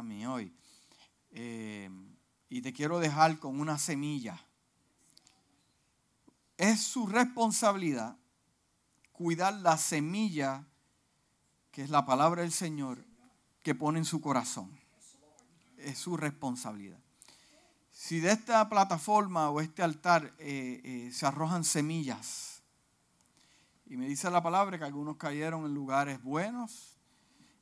mí hoy. Eh, y te quiero dejar con una semilla. Es su responsabilidad cuidar la semilla que es la palabra del Señor que pone en su corazón. Es su responsabilidad. Si de esta plataforma o este altar eh, eh, se arrojan semillas, y me dice la palabra que algunos cayeron en lugares buenos,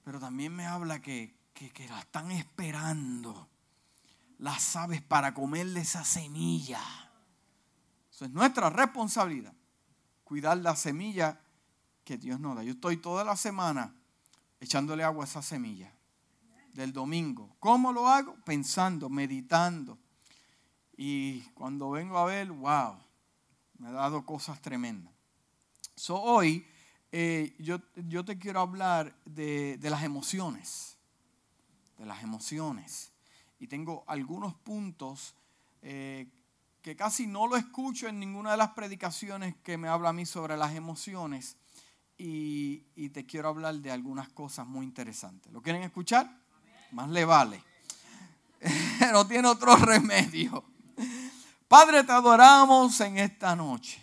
pero también me habla que, que, la están esperando las aves para comerle esa semilla. Eso es nuestra responsabilidad, cuidar la semilla que Dios nos da. Yo estoy toda la semana echándole agua a esa semilla del domingo. ¿Cómo lo hago? Pensando, meditando. Y cuando vengo a ver, wow, me ha dado cosas tremendas. Hoy eh, yo, yo, te quiero hablar de, de las emociones. De las emociones y tengo algunos puntos eh, que casi no lo escucho en ninguna de las predicaciones que me habla a mí sobre las emociones y, te quiero hablar de algunas cosas muy interesantes. ¿Lo quieren escuchar? Más le vale. no tiene otro remedio. Padre, te adoramos en esta noche.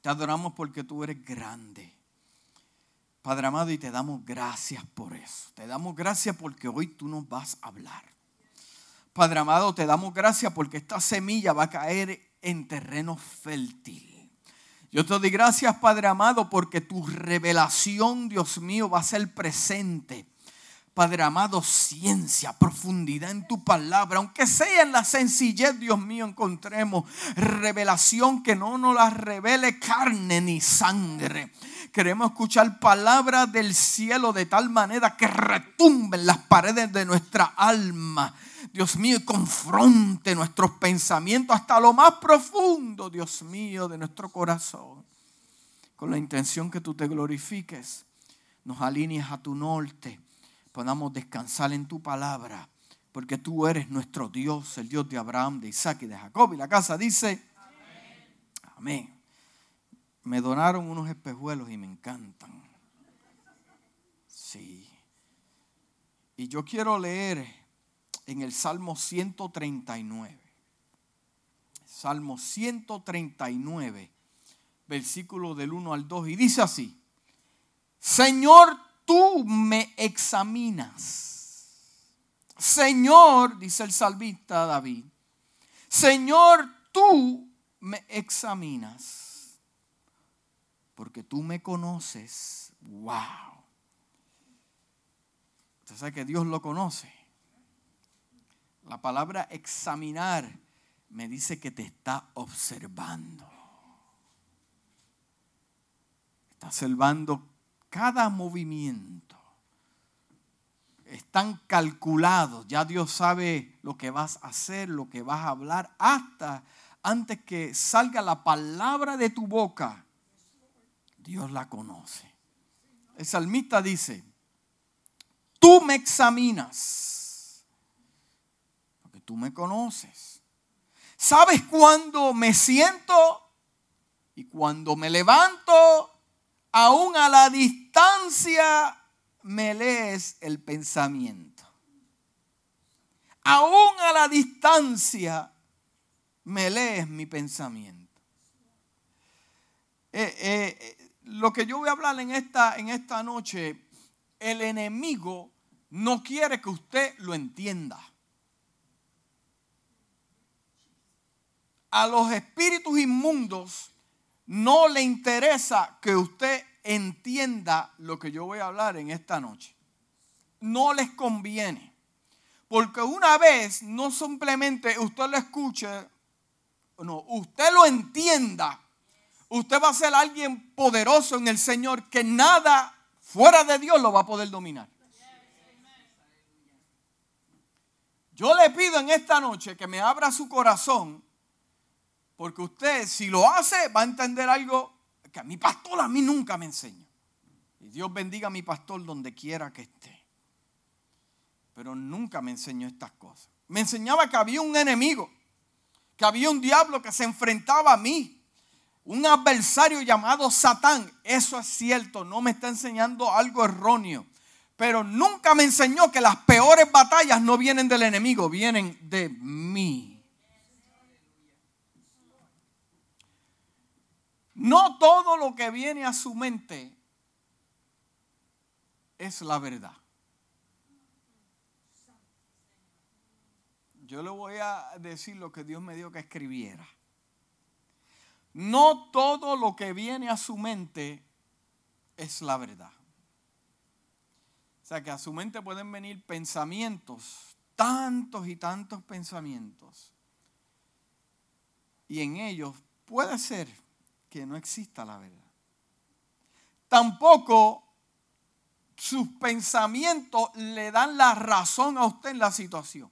Te adoramos porque tú eres grande. Padre amado, y te damos gracias por eso. Te damos gracias porque hoy tú nos vas a hablar. Padre amado, te damos gracias porque esta semilla va a caer en terreno fértil. Yo te doy gracias, Padre amado, porque tu revelación, Dios mío, va a ser presente. Padre amado, ciencia, profundidad en tu palabra, aunque sea en la sencillez, Dios mío, encontremos revelación que no nos la revele carne ni sangre. Queremos escuchar palabras del cielo de tal manera que retumben las paredes de nuestra alma. Dios mío, confronte nuestros pensamientos hasta lo más profundo, Dios mío, de nuestro corazón. Con la intención que tú te glorifiques, nos alinees a tu norte podamos descansar en tu palabra, porque tú eres nuestro Dios, el Dios de Abraham, de Isaac y de Jacob. Y la casa dice, amén. Me donaron unos espejuelos y me encantan. Sí. Y yo quiero leer en el Salmo 139. Salmo 139, versículo del 1 al 2. Y dice así, Señor, tú me examinas. Señor, dice el salvista David, Señor, tú me examinas, porque tú me conoces. Wow. Usted sabe que Dios lo conoce. La palabra examinar me dice que te está observando. Está observando cada movimiento están calculados. Ya Dios sabe lo que vas a hacer, lo que vas a hablar, hasta antes que salga la palabra de tu boca. Dios la conoce. El salmista dice, tú me examinas, porque tú me conoces. ¿Sabes cuándo me siento y cuando me levanto aún a la distancia me lees el pensamiento. Aún a la distancia me lees mi pensamiento. Eh, eh, lo que yo voy a hablar en esta, en esta noche, el enemigo no quiere que usted lo entienda. A los espíritus inmundos no le interesa que usted entienda lo que yo voy a hablar en esta noche. No les conviene. Porque una vez no simplemente usted lo escuche, no, usted lo entienda, usted va a ser alguien poderoso en el Señor que nada fuera de Dios lo va a poder dominar. Yo le pido en esta noche que me abra su corazón porque usted, si lo hace, va a entender algo que a mi pastor a mí nunca me enseña. Y Dios bendiga a mi pastor donde quiera que esté. Pero nunca me enseñó estas cosas. Me enseñaba que había un enemigo, que había un diablo que se enfrentaba a mí, un adversario llamado Satán. Eso es cierto, no me está enseñando algo erróneo. Pero nunca me enseñó que las peores batallas no vienen del enemigo, vienen de mí. No todo lo que viene a su mente es la verdad. Yo le voy a decir lo que Dios me dio que escribiera. No todo lo que viene a su mente es la verdad. O sea que a su mente pueden venir pensamientos, tantos y tantos pensamientos. Y en ellos puede ser que no exista la verdad. Tampoco sus pensamientos le dan la razón a usted en la situación.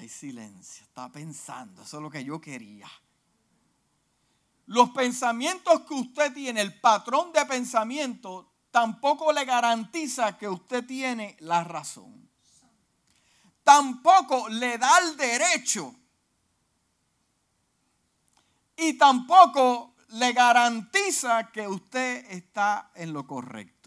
Hay silencio, está pensando, eso es lo que yo quería. Los pensamientos que usted tiene, el patrón de pensamiento, tampoco le garantiza que usted tiene la razón. Tampoco le da el derecho. Y tampoco le garantiza que usted está en lo correcto.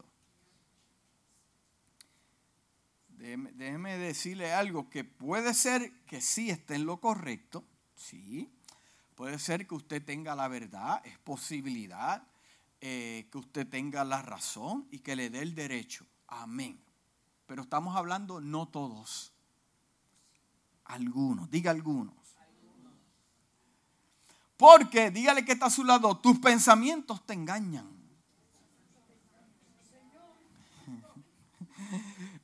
Déjeme, decirle algo que puede ser que sí esté en lo correcto, sí. Puede ser que usted tenga la verdad, es posibilidad eh, que usted tenga la razón y que le dé el derecho. Amén. Pero estamos hablando no todos, algunos, diga algunos. Porque, dígale que está a su lado, tus pensamientos te engañan.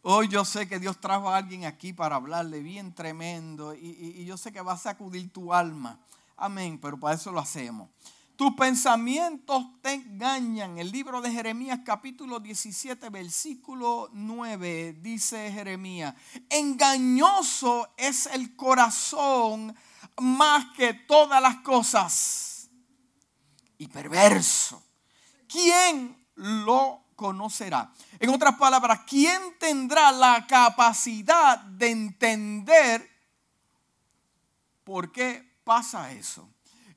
Hoy yo sé que Dios trajo a alguien aquí para hablarle bien tremendo y, yo sé que va a sacudir tu alma. Amén, pero para eso lo hacemos. Tus pensamientos te engañan. El libro de Jeremías capítulo 17 versículo 9 dice Jeremías, engañoso es el corazón más que todas las cosas y perverso. ¿Quién lo conocerá? En otras palabras, ¿quién tendrá la capacidad de entender por qué pasa eso?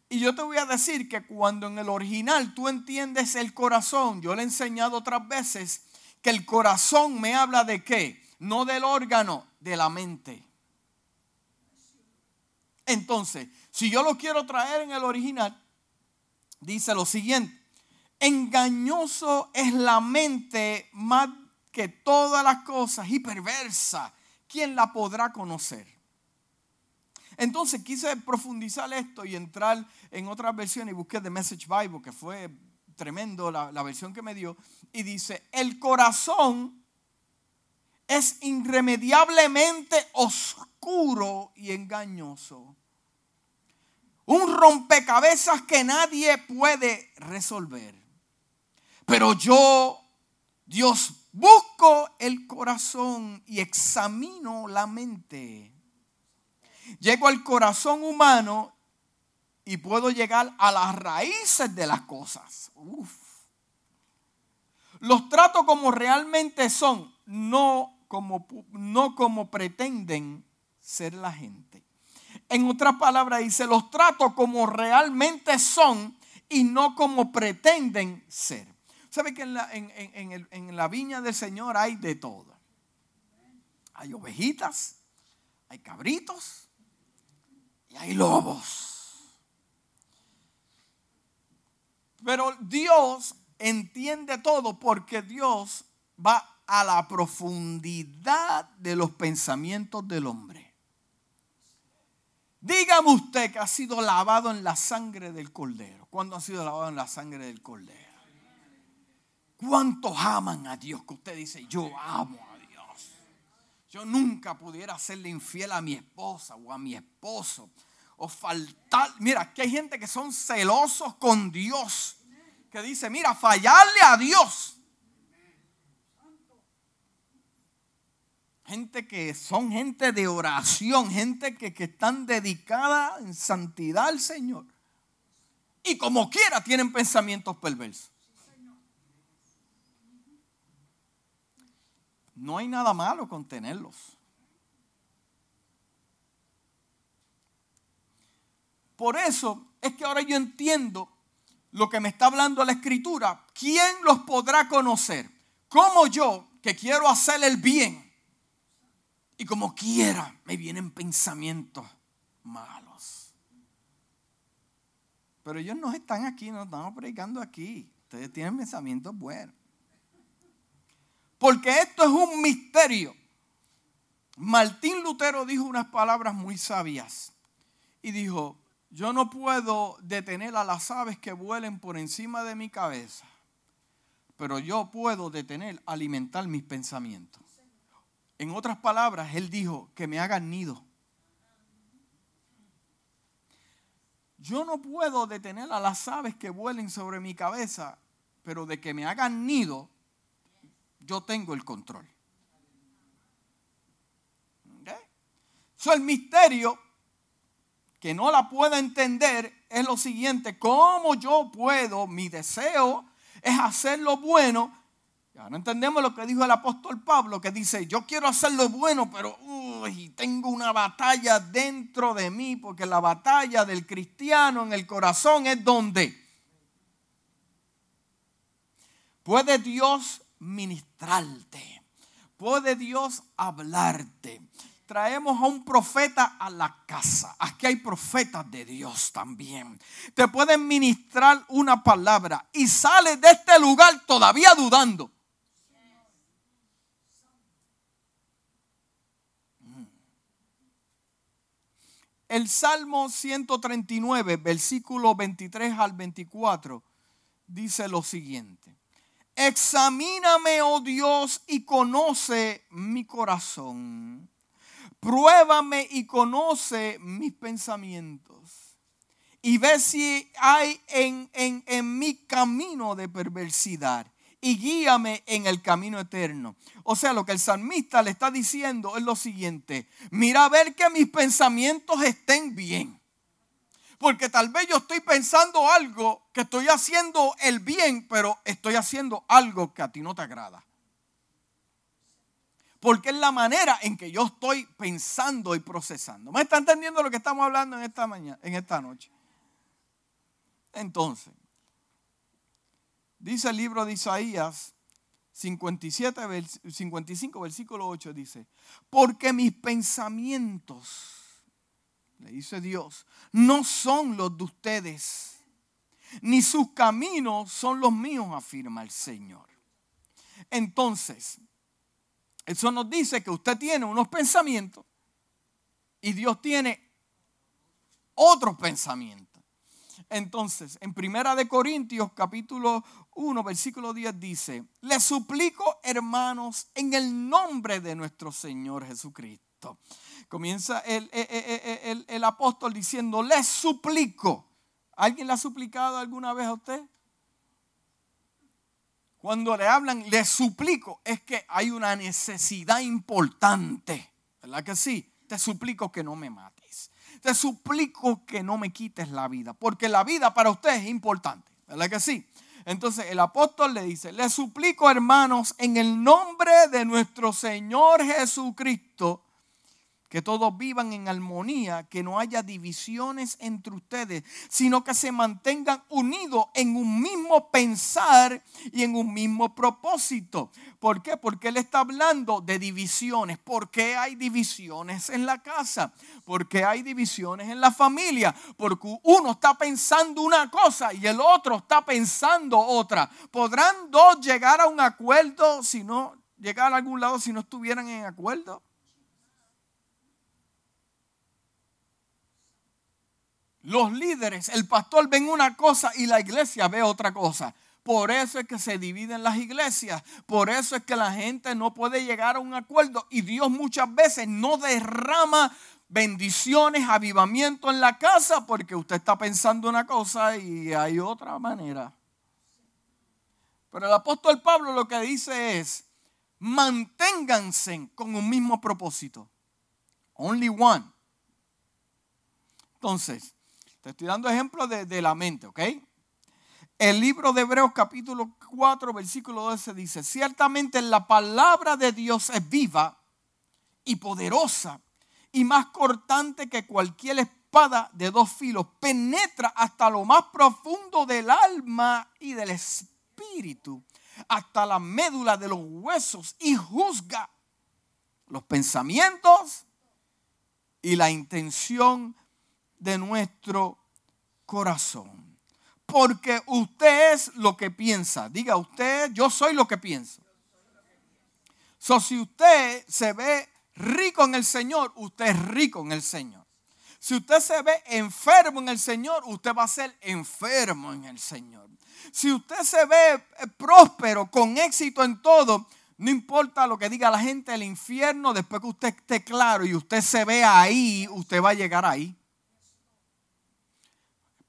Y yo te voy a decir que cuando en el original tú entiendes el corazón, yo le he enseñado otras veces que el corazón me habla de qué? No del órgano, de la mente. Entonces, si yo lo quiero traer en el original, dice lo siguiente, engañoso es la mente más que todas las cosas y perversa. ¿Quién la podrá conocer? Entonces quise profundizar esto y entrar en otras versiones y busqué The Message Bible, que fue tremendo la, la versión que me dio, y dice, el corazón es irremediablemente oscuro y engañoso. Un rompecabezas que nadie puede resolver. Pero yo, Dios, busco el corazón y examino la mente. Llego al corazón humano y puedo llegar a las raíces de las cosas. Los trato como realmente son, no como, no como pretenden ser la gente. En otras palabras dice, los trato como realmente son y no como pretenden ser. ¿Sabe que en la, viña del Señor hay de todo? Hay ovejitas, hay cabritos y hay lobos. Pero Dios entiende todo porque Dios va a la profundidad de los pensamientos del hombre. Dígame usted que ha sido lavado en la sangre del cordero. ¿Cuándo ha sido lavado en la sangre del cordero? ¿Cuántos aman a Dios? Que usted dice, yo amo a Dios. Yo nunca pudiera serle infiel a mi esposa o a mi esposo. O faltar. Mira, que hay gente que son celosos con Dios. Que dice, mira, fallarle a Dios gente que son gente de oración, gente que, que están dedicada en santidad al Señor. Y como quiera tienen pensamientos perversos. No hay nada malo con tenerlos. Por eso es que ahora yo entiendo lo que me está hablando la escritura, ¿quién los podrá conocer? Como yo, que quiero hacer el bien, y como quiera me vienen pensamientos malos. Pero ellos no están aquí, no estamos predicando aquí. Ustedes tienen pensamientos buenos. Porque esto es un misterio. Martín Lutero dijo unas palabras muy sabias y dijo, yo no puedo detener a las aves que vuelen por encima de mi cabeza, pero yo puedo detener, alimentar mis pensamientos. En otras palabras, él dijo que me hagan nido. Yo no puedo detener a las aves que vuelen sobre mi cabeza, pero de que me hagan nido, yo tengo el control. ¿Okay? el misterio que no la puedo entender es lo siguiente, ¿cómo yo puedo, mi deseo es hacer lo bueno? Ya no entendemos lo que dijo el apóstol Pablo, que dice, yo quiero hacer lo bueno, pero tengo una batalla dentro de mí, porque la batalla del cristiano en el corazón es donde puede Dios ministrarte, puede Dios hablarte. Traemos a un profeta a la casa. Aquí hay profetas de Dios también. Te pueden ministrar una palabra y sales de este lugar todavía dudando. El Salmo 139, versículo 23 al 24, dice lo siguiente. Examíname, oh Dios, y conoce mi corazón. Pruébame y conoce mis pensamientos. Y ve si hay en, en, en mi camino de perversidad y guíame en el camino eterno. O sea, lo que el salmista le está diciendo es lo siguiente, mira a ver que mis pensamientos estén bien. Porque tal vez yo estoy pensando algo que estoy haciendo el bien, pero estoy haciendo algo que a ti no te agrada. Porque es la manera en que yo estoy pensando y procesando. ¿Me está entendiendo lo que estamos hablando en esta mañana, en esta noche? Entonces, Dice el libro de Isaías 57, 55, versículo 8, dice, porque mis pensamientos, le dice Dios, no son los de ustedes, ni sus caminos son los míos, afirma el Señor. Entonces, eso nos dice que usted tiene unos pensamientos y Dios tiene otros pensamientos. Entonces, en Primera de Corintios capítulo 1, versículo 10 dice, les suplico hermanos en el nombre de nuestro Señor Jesucristo. Comienza el, el, apóstol diciendo, les suplico. ¿Alguien le ha suplicado alguna vez a usted? Cuando le hablan, les suplico, es que hay una necesidad importante. ¿Verdad que sí? Te suplico que no me mates. Te suplico que no me quites la vida, porque la vida para usted es importante. ¿Verdad que sí? Entonces el apóstol le dice, le suplico hermanos en el nombre de nuestro Señor Jesucristo, que todos vivan en armonía, que no haya divisiones entre ustedes, sino que se mantengan unidos en un mismo pensar y en un mismo propósito. ¿Por qué? Porque Él está hablando de divisiones. ¿Por qué hay divisiones en la casa? ¿Por qué hay divisiones en la familia? Porque uno está pensando una cosa y el otro está pensando otra. ¿Podrán dos llegar a un acuerdo si no, llegar a algún lado si no estuvieran en acuerdo? Los líderes, el pastor ven una cosa y la iglesia ve otra cosa. Por eso es que se dividen las iglesias. Por eso es que la gente no puede llegar a un acuerdo. Y Dios muchas veces no derrama bendiciones, avivamiento en la casa porque usted está pensando una cosa y hay otra manera. Pero el apóstol Pablo lo que dice es, manténganse con un mismo propósito. Only one. Entonces, te estoy dando ejemplos de, la mente, ¿ok? El libro de Hebreos capítulo 4, versículo 12 dice, ciertamente la palabra de Dios es viva y poderosa y más cortante que cualquier espada de dos filos, penetra hasta lo más profundo del alma y del espíritu, hasta la médula de los huesos y juzga los pensamientos y la intención de nuestro corazón. Porque usted es lo que piensa. Diga usted, yo soy lo que pienso. So, si usted se ve rico en el Señor, usted es rico en el Señor. Si usted se ve enfermo en el Señor, usted va a ser enfermo en el Señor. Si usted se ve eh, próspero, con éxito en todo, no importa lo que diga la gente del infierno, después que usted esté claro y usted se ve ahí, usted va a llegar ahí.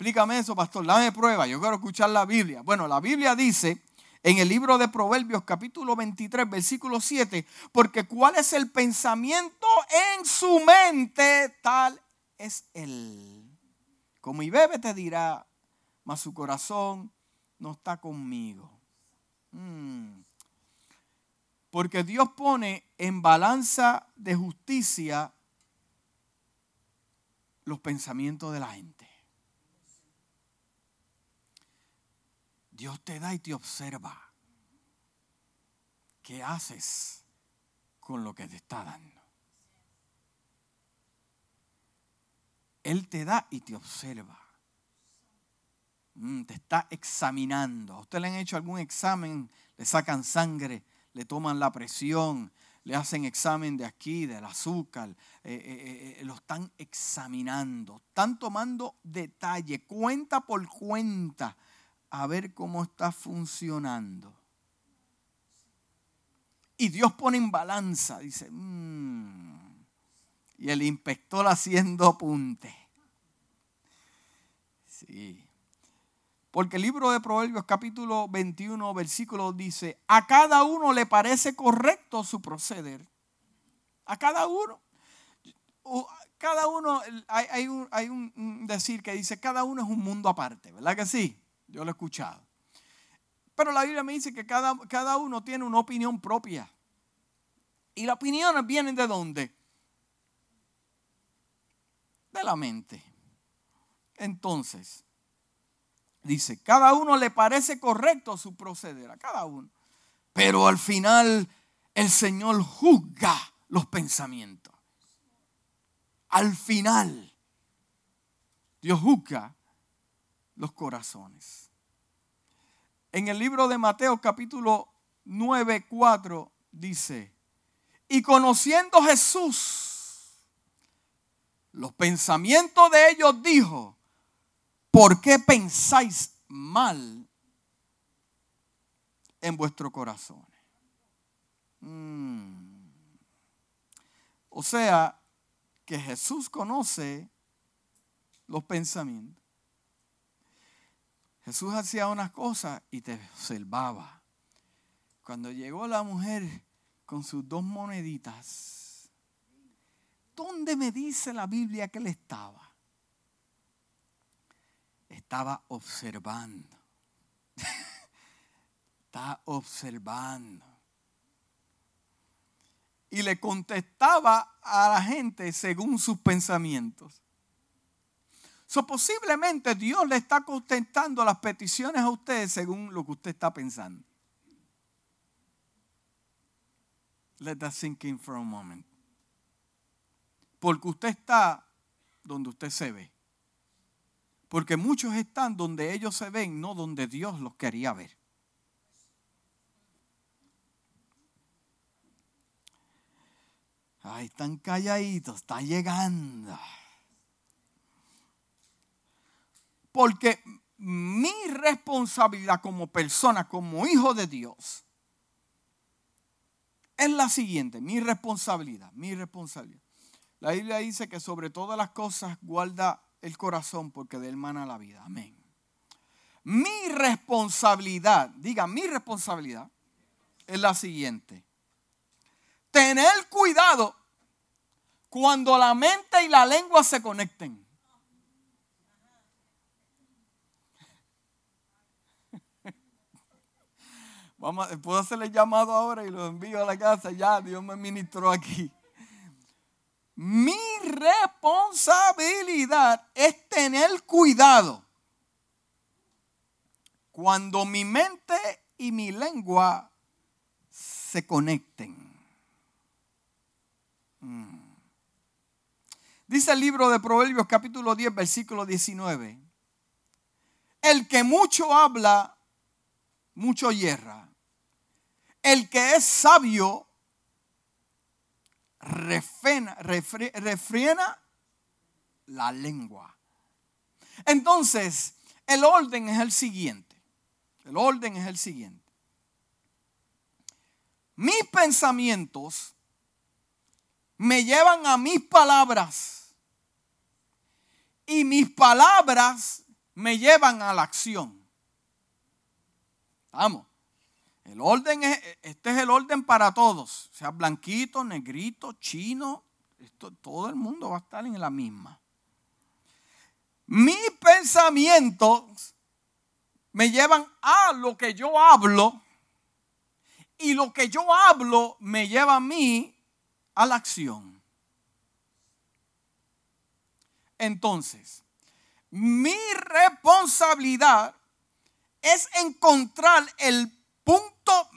Explícame eso, pastor. Dame prueba. Yo quiero escuchar la Biblia. Bueno, la Biblia dice en el libro de Proverbios capítulo 23, versículo 7, porque cuál es el pensamiento en su mente, tal es él. Como y bebe te dirá, mas su corazón no está conmigo. Mm. Porque Dios pone en balanza de justicia los pensamientos de la gente. Dios te da y te observa. ¿Qué haces con lo que te está dando? Él te da y te observa. Mm, te está examinando. ¿A usted le han hecho algún examen? Le sacan sangre, le toman la presión, le hacen examen de aquí, del azúcar. Eh, eh, eh, lo están examinando. Están tomando detalle, cuenta por cuenta a ver cómo está funcionando. Y Dios pone en balanza, dice, mm". y el inspector haciendo apunte. Sí. Porque el libro de Proverbios capítulo 21, versículo dice, a cada uno le parece correcto su proceder. A cada uno. Cada uno, hay, un, hay un decir que dice, cada uno es un mundo aparte, ¿verdad que sí? Yo lo he escuchado. Pero la Biblia me dice que cada, cada uno tiene una opinión propia. ¿Y las opiniones vienen de dónde? De la mente. Entonces, dice, cada uno le parece correcto su proceder, a cada uno. Pero al final el Señor juzga los pensamientos. Al final, Dios juzga los corazones. En el libro de Mateo capítulo 9, 4 dice, y conociendo Jesús los pensamientos de ellos dijo, ¿por qué pensáis mal en vuestro corazón? Mm. O sea, que Jesús conoce los pensamientos. Jesús hacía unas cosas y te observaba. Cuando llegó la mujer con sus dos moneditas, ¿dónde me dice la Biblia que él estaba? Estaba observando. Está observando. Y le contestaba a la gente según sus pensamientos posiblemente Dios le está contestando las peticiones a usted según lo que usted está pensando. Let that sink in for a moment. Porque usted está donde usted se ve. Porque muchos están donde ellos se ven, no donde Dios los quería ver. Ay, están calladitos, está llegando. Porque mi responsabilidad como persona, como hijo de Dios, es la siguiente, mi responsabilidad, mi responsabilidad. La Biblia dice que sobre todas las cosas guarda el corazón porque de él mana la vida. Amén. Mi responsabilidad, diga, mi responsabilidad es la siguiente. Tener cuidado cuando la mente y la lengua se conecten. Puedo hacerle llamado ahora y lo envío a la casa. Ya, Dios me ministró aquí. Mi responsabilidad es tener cuidado cuando mi mente y mi lengua se conecten. Mm. Dice el libro de Proverbios capítulo 10, versículo 19. El que mucho habla, mucho hierra. El que es sabio, refrena, la lengua. Entonces, el orden es el siguiente. El orden es el siguiente. Mis pensamientos me llevan a mis palabras y mis palabras me llevan a la acción. Vamos. El orden es, este es el orden para todos, sea blanquito, negrito, chino, esto, todo el mundo va a estar en la misma. Mis pensamientos me llevan a lo que yo hablo y lo que yo hablo me lleva a mí a la acción. Entonces, mi responsabilidad es encontrar el punto,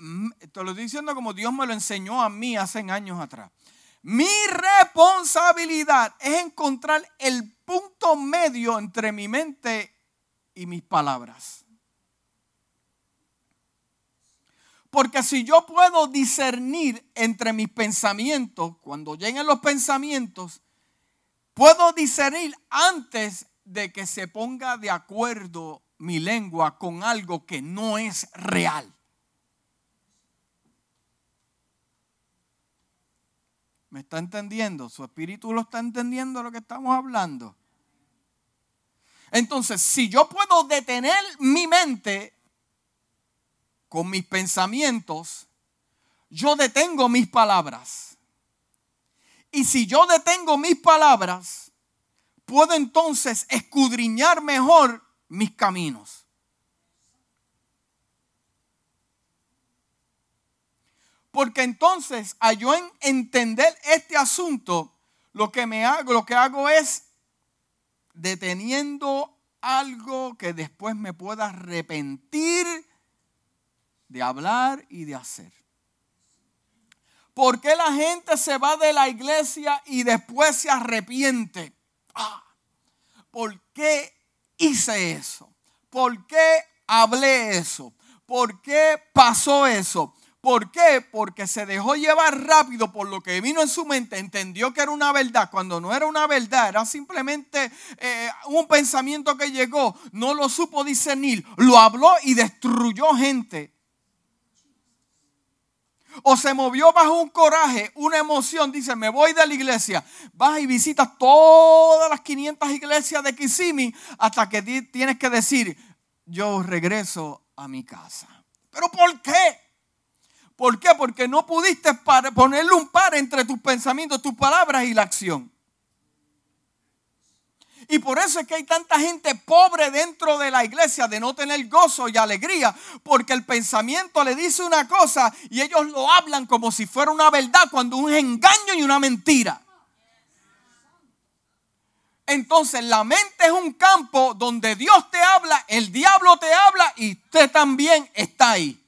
te lo estoy diciendo como Dios me lo enseñó a mí hace años atrás. Mi responsabilidad es encontrar el punto medio entre mi mente y mis palabras. Porque si yo puedo discernir entre mis pensamientos, cuando lleguen los pensamientos, puedo discernir antes de que se ponga de acuerdo mi lengua con algo que no es real. ¿Me está entendiendo? ¿Su espíritu lo está entendiendo lo que estamos hablando? Entonces, si yo puedo detener mi mente con mis pensamientos, yo detengo mis palabras. Y si yo detengo mis palabras, puedo entonces escudriñar mejor mis caminos. Porque entonces, a yo entender este asunto, lo que me hago, lo que hago es deteniendo algo que después me pueda arrepentir de hablar y de hacer. ¿Por qué la gente se va de la iglesia y después se arrepiente? Ah, ¿Por qué hice eso? ¿Por qué hablé eso? ¿Por qué pasó eso? ¿Por qué? Porque se dejó llevar rápido por lo que vino en su mente, entendió que era una verdad, cuando no era una verdad, era simplemente eh, un pensamiento que llegó, no lo supo discernir, lo habló y destruyó gente. O se movió bajo un coraje, una emoción, dice, me voy de la iglesia, vas y visitas todas las 500 iglesias de Kissimmee hasta que tienes que decir, yo regreso a mi casa. ¿Pero por qué? ¿Por qué? Porque no pudiste ponerle un par entre tus pensamientos, tus palabras y la acción. Y por eso es que hay tanta gente pobre dentro de la iglesia de no tener gozo y alegría, porque el pensamiento le dice una cosa y ellos lo hablan como si fuera una verdad cuando un engaño y una mentira. Entonces la mente es un campo donde Dios te habla, el diablo te habla y usted también está ahí.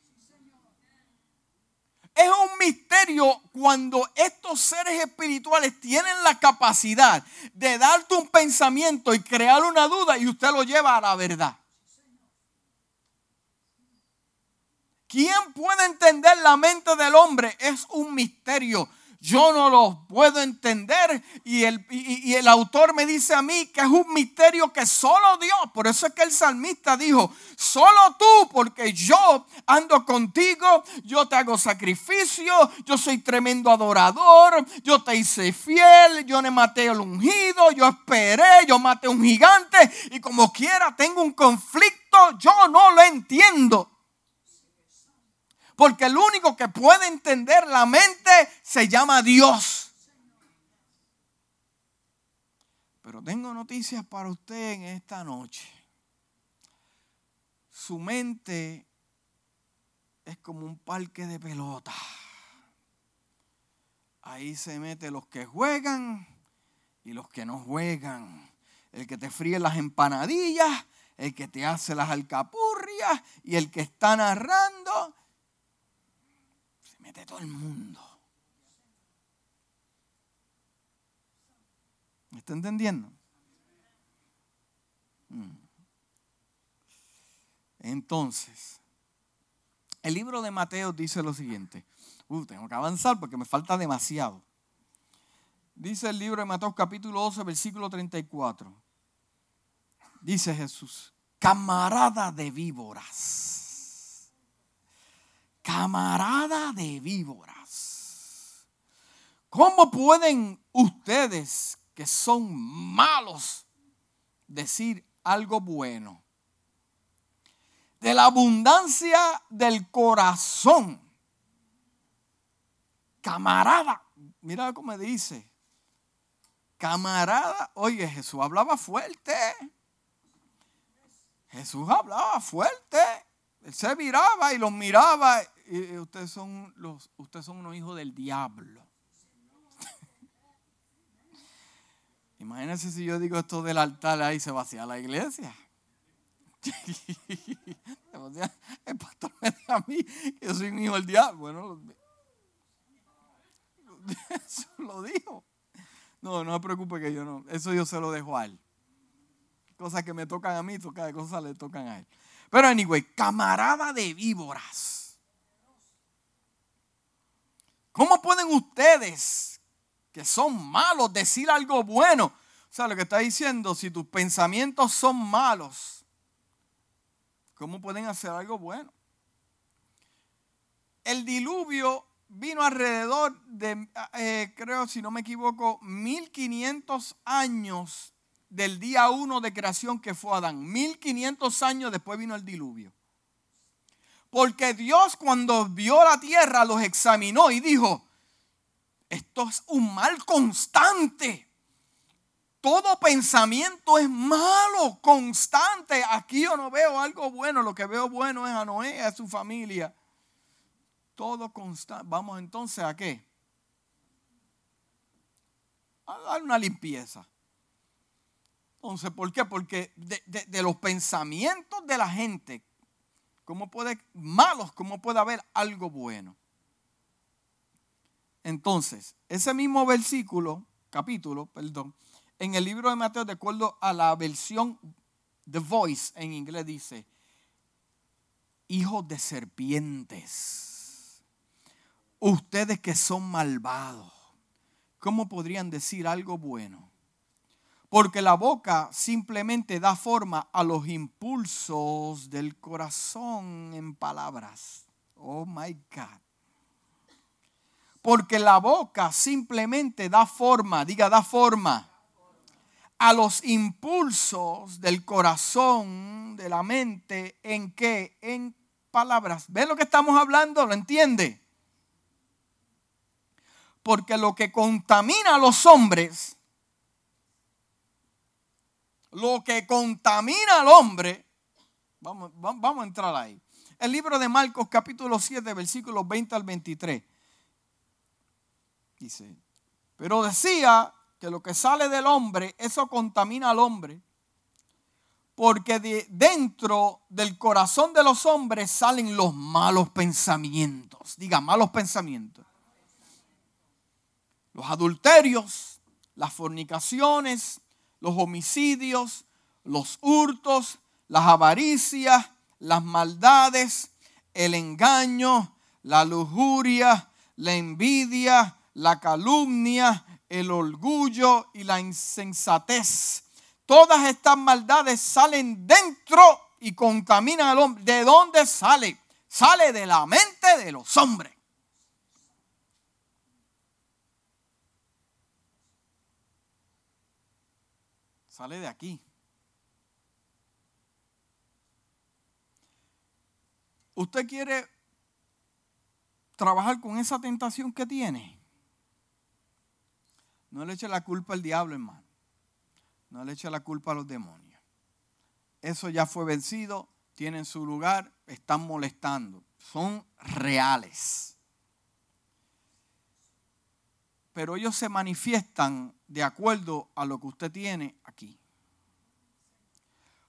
Es un misterio cuando estos seres espirituales tienen la capacidad de darte un pensamiento y crear una duda y usted lo lleva a la verdad. ¿Quién puede entender la mente del hombre? Es un misterio yo no lo puedo entender y el, y, el, autor me dice a mí que es un misterio que solo Dios, por eso es que el salmista dijo, solo tú, porque yo ando contigo, yo te hago sacrificio, yo soy tremendo adorador, yo te hice fiel, yo le maté el ungido, yo esperé, yo maté un gigante y como quiera tengo un conflicto, yo no lo entiendo. Porque el único que puede entender la mente se llama Dios. Pero tengo noticias para usted en esta noche. Su mente es como un parque de pelota. Ahí se meten los que juegan y los que no juegan. El que te fríe las empanadillas, el que te hace las alcapurrias y el que está narrando. Mete todo el mundo. ¿Me está entendiendo? Mm. Entonces, el libro de Mateo dice lo siguiente. Uh, tengo que avanzar porque me falta demasiado. Dice el libro de Mateo capítulo 12, versículo 34. Dice Jesús, camarada de víboras. Camarada de víboras. ¿Cómo pueden ustedes que son malos decir algo bueno? De la abundancia del corazón. Camarada, mira cómo dice. Camarada, oye, Jesús hablaba fuerte. Jesús hablaba fuerte. Él se miraba y los miraba. Ustedes son, los, ustedes son unos hijos del diablo. Imagínense si yo digo esto del altar ahí se vacía la iglesia. El pastor me dice a mí que yo soy un hijo del diablo. Bueno, eso lo dijo. No, no se preocupe que yo no. Eso yo se lo dejo a él. Cosas que me tocan a mí, cosas le tocan a él. Pero anyway, camarada de víboras. ¿Cómo pueden ustedes, que son malos, decir algo bueno? O sea, lo que está diciendo, si tus pensamientos son malos, ¿cómo pueden hacer algo bueno? El diluvio vino alrededor de, eh, creo, si no me equivoco, 1500 años del día uno de creación que fue Adán. 1500 años después vino el diluvio. Porque Dios cuando vio la tierra los examinó y dijo, esto es un mal constante. Todo pensamiento es malo, constante. Aquí yo no veo algo bueno. Lo que veo bueno es a Noé a su familia. Todo constante. Vamos entonces a qué? A dar una limpieza. Entonces, ¿por qué? Porque de, los pensamientos de la gente, ¿cómo puede, malos, cómo puede haber algo bueno? Entonces, ese mismo versículo, capítulo, perdón, en el libro de Mateo, de acuerdo a la versión The Voice en inglés, dice, hijos de serpientes, ustedes que son malvados, ¿cómo podrían decir algo bueno? Porque la boca simplemente da forma a los impulsos del corazón en palabras. Oh my God. Porque la boca simplemente da forma, diga, da forma a los impulsos del corazón, de la mente, en qué? En palabras. ¿Ve lo que estamos hablando? ¿Lo entiende? Porque lo que contamina a los hombres lo que contamina al hombre, vamos, vamos a entrar ahí. El libro de Marcos capítulo 7, versículos 20 al 23. Dice, pero decía que lo que sale del hombre, eso contamina al hombre. Porque de dentro del corazón de los hombres salen los malos pensamientos. Diga, malos pensamientos. Los adulterios, las fornicaciones, los homicidios, los hurtos, las avaricias, las maldades, el engaño, la lujuria, la envidia, la calumnia, el orgullo y la insensatez. Todas estas maldades salen dentro y contaminan al hombre. ¿De dónde sale? Sale de la mente de los hombres. Sale de aquí. ¿Usted quiere trabajar con esa tentación que tiene? No le eche la culpa al diablo, hermano. No le eche la culpa a los demonios. Eso ya fue vencido, tienen su lugar, están molestando. Son reales. Pero ellos se manifiestan de acuerdo a lo que usted tiene aquí.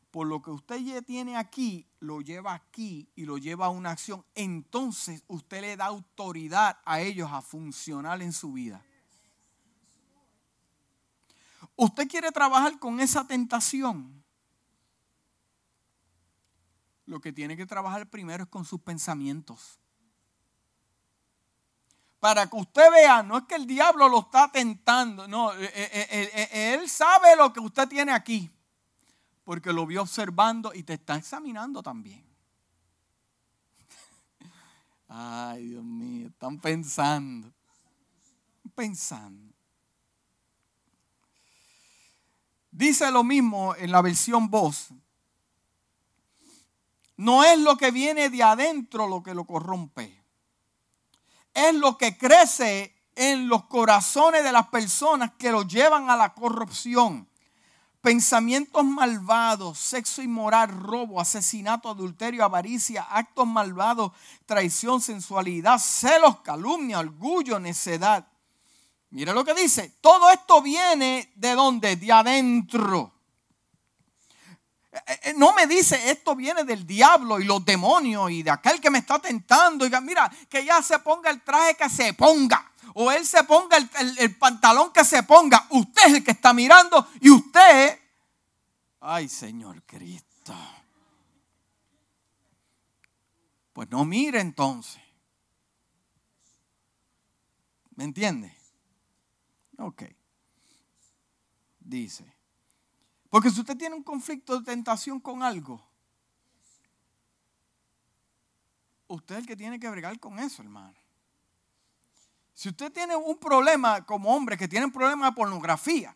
Por lo que usted ya tiene aquí, lo lleva aquí y lo lleva a una acción. Entonces usted le da autoridad a ellos a funcionar en su vida. Usted quiere trabajar con esa tentación. Lo que tiene que trabajar primero es con sus pensamientos para que usted vea, no es que el diablo lo está tentando, no, eh, eh, eh, él sabe lo que usted tiene aquí, porque lo vio observando y te está examinando también. Ay, Dios mío, están pensando, pensando. Dice lo mismo en la versión voz. No es lo que viene de adentro lo que lo corrompe es lo que crece en los corazones de las personas que lo llevan a la corrupción. Pensamientos malvados, sexo inmoral, robo, asesinato, adulterio, avaricia, actos malvados, traición, sensualidad, celos, calumnia, orgullo, necedad. Mira lo que dice. Todo esto viene de donde? De adentro. Eh, no me dice esto viene del diablo y los demonios y de aquel que me está tentando. Y mira, que ya se ponga el traje que se ponga. O él se ponga el, pantalón que se ponga. Usted es el que está mirando y usted. Ay, Señor Cristo. Pues no mire entonces. ¿Me entiende? Ok. Dice. Porque si usted tiene un conflicto de tentación con algo, usted es el que tiene que bregar con eso, hermano. Si usted tiene un problema como hombre que tiene un problema de pornografía,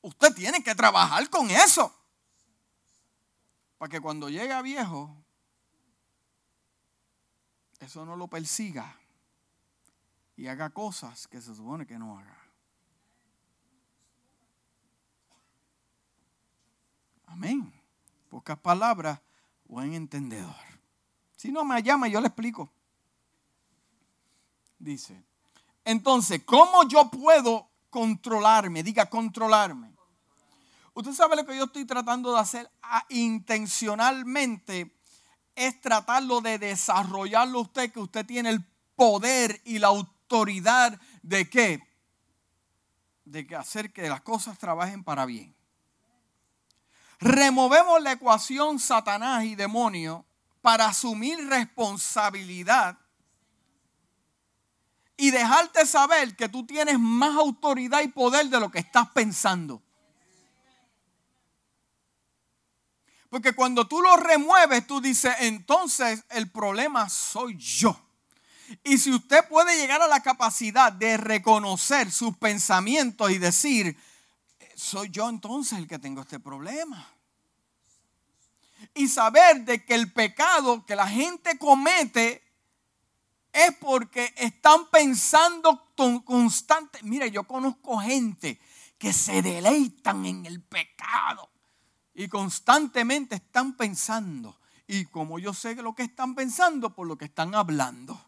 usted tiene que trabajar con eso. Para que cuando llegue viejo, eso no lo persiga y haga cosas que se supone que no haga. Amén. Pocas palabras, buen entendedor. Si no me llama, yo le explico. Dice, entonces, ¿cómo yo puedo controlarme? Diga, controlarme. Usted sabe lo que yo estoy tratando de hacer intencionalmente es tratarlo de desarrollarlo usted, que usted tiene el poder y la autoridad de qué? De hacer que las cosas trabajen para bien removemos la ecuación Satanás y demonio para asumir responsabilidad y dejarte saber que tú tienes más autoridad y poder de lo que estás pensando. Porque cuando tú lo remueves, tú dices, entonces el problema soy yo. Y si usted puede llegar a la capacidad de reconocer sus pensamientos y decir, soy yo entonces el que tengo este problema. Y saber de que el pecado que la gente comete es porque están pensando constante. Mire, yo conozco gente que se deleitan en el pecado y constantemente están pensando. Y como yo sé lo que están pensando, por lo que están hablando.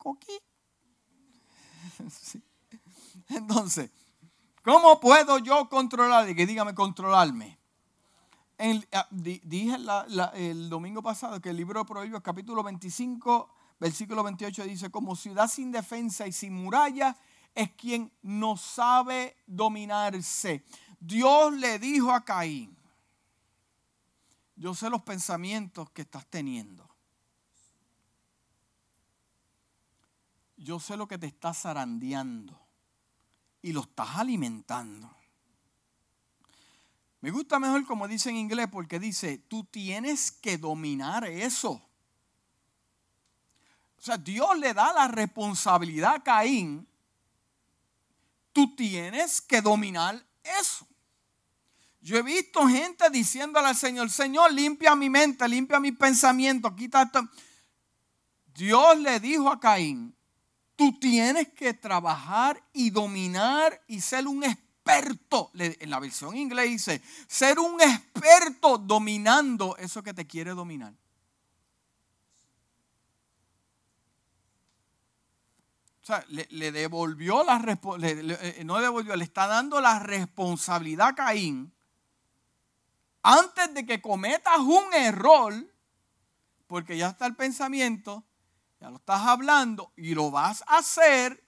Coqui. Entonces, ¿cómo puedo yo controlar? Que dígame controlarme. Ah, dije el domingo pasado que el libro de Proverbios, capítulo 25, versículo 28, dice: Como ciudad sin defensa y sin muralla es quien no sabe dominarse. Dios le dijo a Caín: Yo sé los pensamientos que estás teniendo. Yo sé lo que te está zarandeando y lo estás alimentando. Me gusta mejor como dice en inglés porque dice, tú tienes que dominar eso. O sea, Dios le da la responsabilidad a Caín. Tú tienes que dominar eso. Yo he visto gente diciéndole al Señor, Señor, limpia mi mente, limpia mi pensamiento, quita esto. Dios le dijo a Caín, Tú tienes que trabajar y dominar y ser un experto. En la versión inglés dice, ser un experto dominando eso que te quiere dominar. O sea, le, devolvió la le, le, eh, devolvió, le está dando la responsabilidad a Caín antes de que cometas un error, porque ya está el pensamiento, ya lo estás hablando y lo vas a hacer,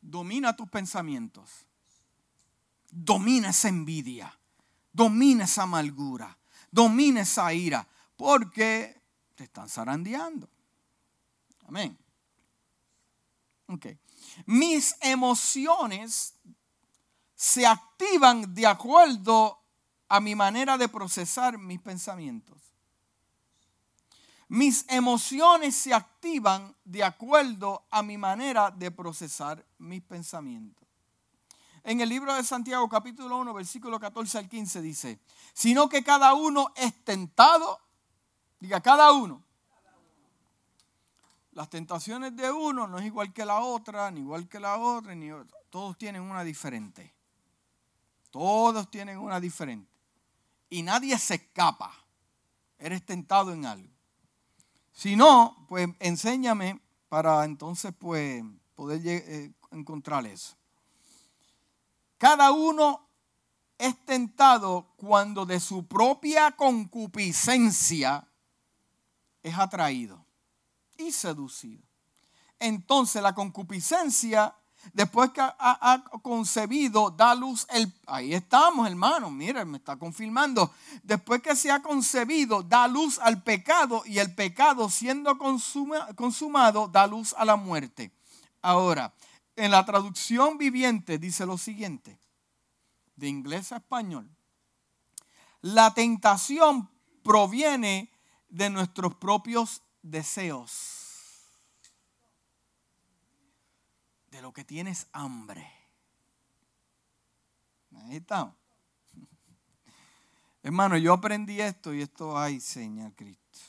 domina tus pensamientos, domina esa envidia, domina esa amargura, domina esa ira, porque te están zarandeando. Amén. Ok. Mis emociones se activan de acuerdo a mi manera de procesar mis pensamientos. Mis emociones se activan de acuerdo a mi manera de procesar mis pensamientos. En el libro de Santiago capítulo 1 versículo 14 al 15 dice, sino que cada uno es tentado, diga cada uno. Las tentaciones de uno no es igual que la otra, ni igual que la otra, ni todos tienen una diferente. Todos tienen una diferente. Y nadie se escapa. Eres tentado en algo. Si no, pues enséñame para entonces pues poder eh, encontrar eso. Cada uno es tentado cuando de su propia concupiscencia es atraído y seducido. Entonces la concupiscencia, después que ha, concebido, da luz el... Ahí estamos, hermano, miren, me está confirmando. Después que se ha concebido, da luz al pecado y el pecado siendo consumado, da luz a la muerte. Ahora, en la traducción viviente dice lo siguiente de inglés a español. La tentación proviene de nuestros propios deseos. De lo que tienes hambre. Ahí está. Hermano, yo aprendí esto y esto hay señal Cristo.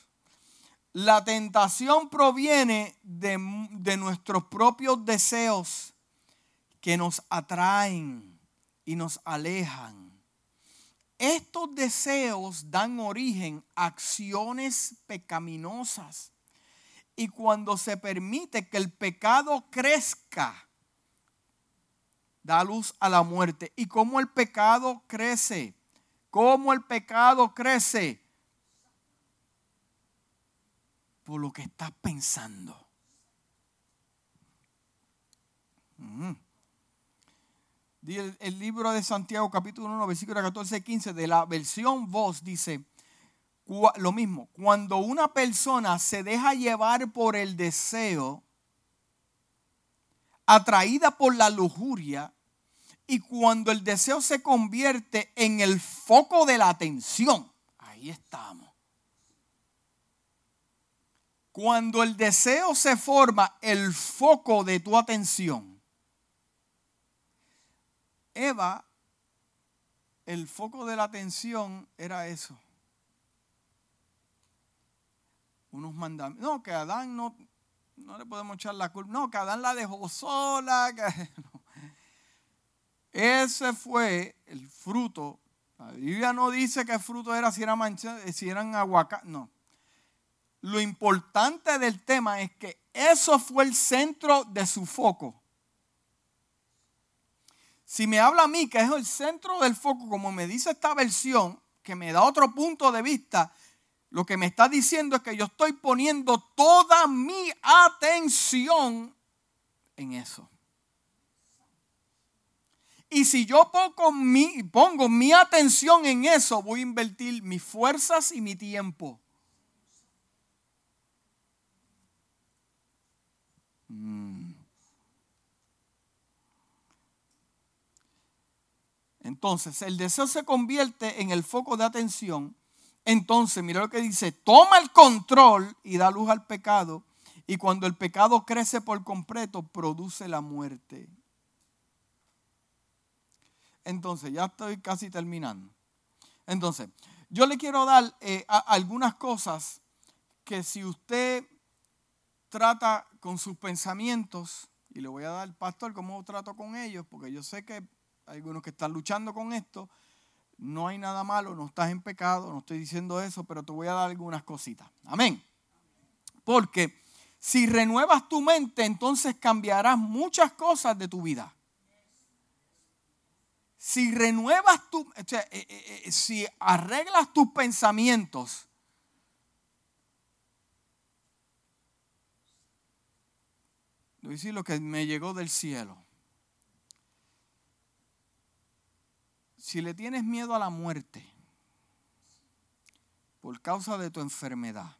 La tentación proviene de, de nuestros propios deseos que nos atraen y nos alejan. Estos deseos dan origen a acciones pecaminosas. Y cuando se permite que el pecado crezca, da luz a la muerte. ¿Y cómo el pecado crece? ¿Cómo el pecado crece? Por lo que estás pensando. Mm el, libro de Santiago capítulo 1 versículo 14 y 15 de la versión voz dice lo mismo, cuando una persona se deja llevar por el deseo, atraída por la lujuria, y cuando el deseo se convierte en el foco de la atención, ahí estamos. Cuando el deseo se forma el foco de tu atención, Eva, el foco de la atención era eso. Unos mandamientos. No, que Adán no, no le podemos echar la culpa. No, que Adán la dejó sola. Ese fue el fruto. La Biblia no dice que el fruto era si, era mancha, si eran aguacate. No. Lo importante del tema es que eso fue el centro de su foco. Si me habla a mí, que es el centro del foco, como me dice esta versión, que me da otro punto de vista, lo que me está diciendo es que yo estoy poniendo toda mi atención en eso. Y si yo pongo mi, atención en eso, voy a invertir mis fuerzas y mi tiempo. Mm. Entonces, el deseo se convierte en el foco de atención. Entonces, mira lo que dice, toma el control y da luz al pecado. Y cuando el pecado crece por completo, produce la muerte. Entonces, ya estoy casi terminando. Entonces, yo le quiero dar eh, algunas cosas que si usted trata con sus pensamientos, y le voy a dar, pastor, cómo trato con ellos, porque yo sé que algunos que están luchando con esto. No hay nada malo, no estás en pecado, no estoy diciendo eso, pero te voy a dar algunas cositas. Amén. Porque Si renuevas tu mente, entonces cambiarás muchas cosas de tu vida. Si renuevas tu, eh, eh, eh, si arreglas tus pensamientos, lo que me llegó del cielo. Si le tienes miedo a la muerte por causa de tu enfermedad,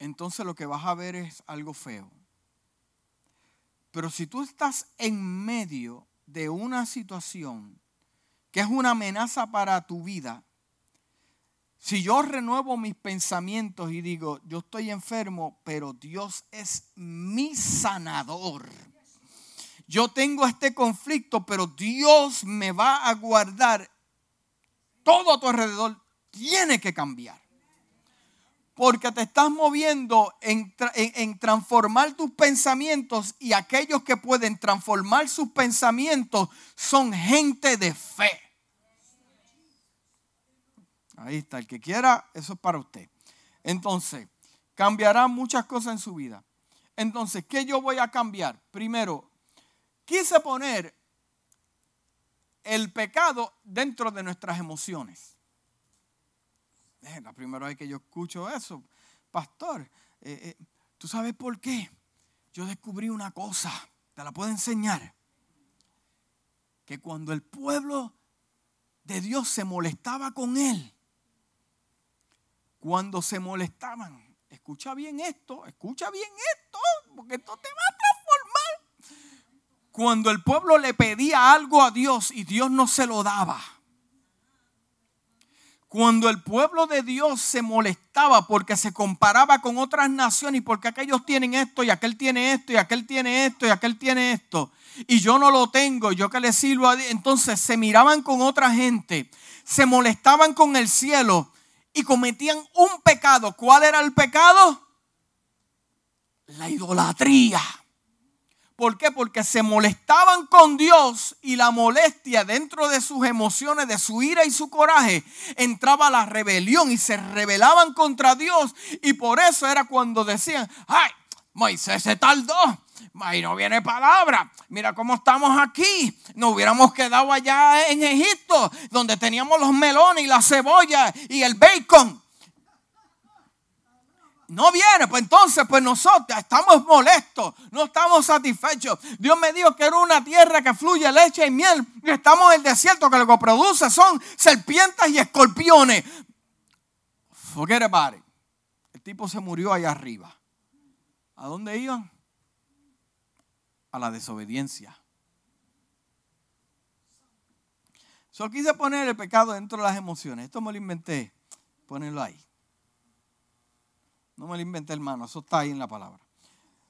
entonces lo que vas a ver es algo feo. Pero si tú estás en medio de una situación que es una amenaza para tu vida, si yo renuevo mis pensamientos y digo, yo estoy enfermo, pero Dios es mi sanador. Yo tengo este conflicto, pero Dios me va a guardar. Todo a tu alrededor tiene que cambiar. Porque te estás moviendo en, transformar tus pensamientos y aquellos que pueden transformar sus pensamientos son gente de fe. Ahí está, el que quiera, eso es para usted. Entonces, cambiará muchas cosas en su vida. Entonces, ¿qué yo voy a cambiar? Primero, quise poner el pecado dentro de nuestras emociones. Es la primera vez que yo escucho eso. Pastor, eh, eh, ¿tú sabes por qué? Yo descubrí una cosa, te la puedo enseñar. Que cuando el pueblo de Dios se molestaba con él, cuando se molestaban, escucha bien esto, escucha bien esto, porque esto te va a. Cuando el pueblo le pedía algo a Dios y Dios no se lo daba cuando el pueblo de Dios se molestaba porque se comparaba con otras naciones y porque aquellos tienen esto y aquel tiene esto y aquel tiene esto y aquel tiene esto y yo no lo tengo, yo que le sirvo a Dios, entonces se miraban con otra gente, se molestaban con el cielo y cometían un pecado. ¿Cuál era el pecado? La idolatría. ¿Por qué? Porque se molestaban con Dios y la molestia dentro de sus emociones, de su ira y su coraje, entraba la rebelión y se rebelaban contra Dios. Y por eso era cuando decían, ay, Moisés se tardó. Ahí no viene palabra. Mira cómo estamos aquí. Nos hubiéramos quedado allá en Egipto, donde teníamos los melones y la cebolla y el bacon no viene, pues entonces pues nosotros estamos molestos, no estamos satisfechos. Dios me dijo que era una tierra que fluye leche y miel y estamos en el desierto que lo que produce son serpientes y escorpiones. Forget about. El tipo se murió allá arriba. ¿A dónde iban? A la desobediencia. Solo quise poner el pecado dentro de las emociones. Esto me lo inventé. Ponerlo ahí. No me lo inventé, hermano, eso está ahí en la palabra.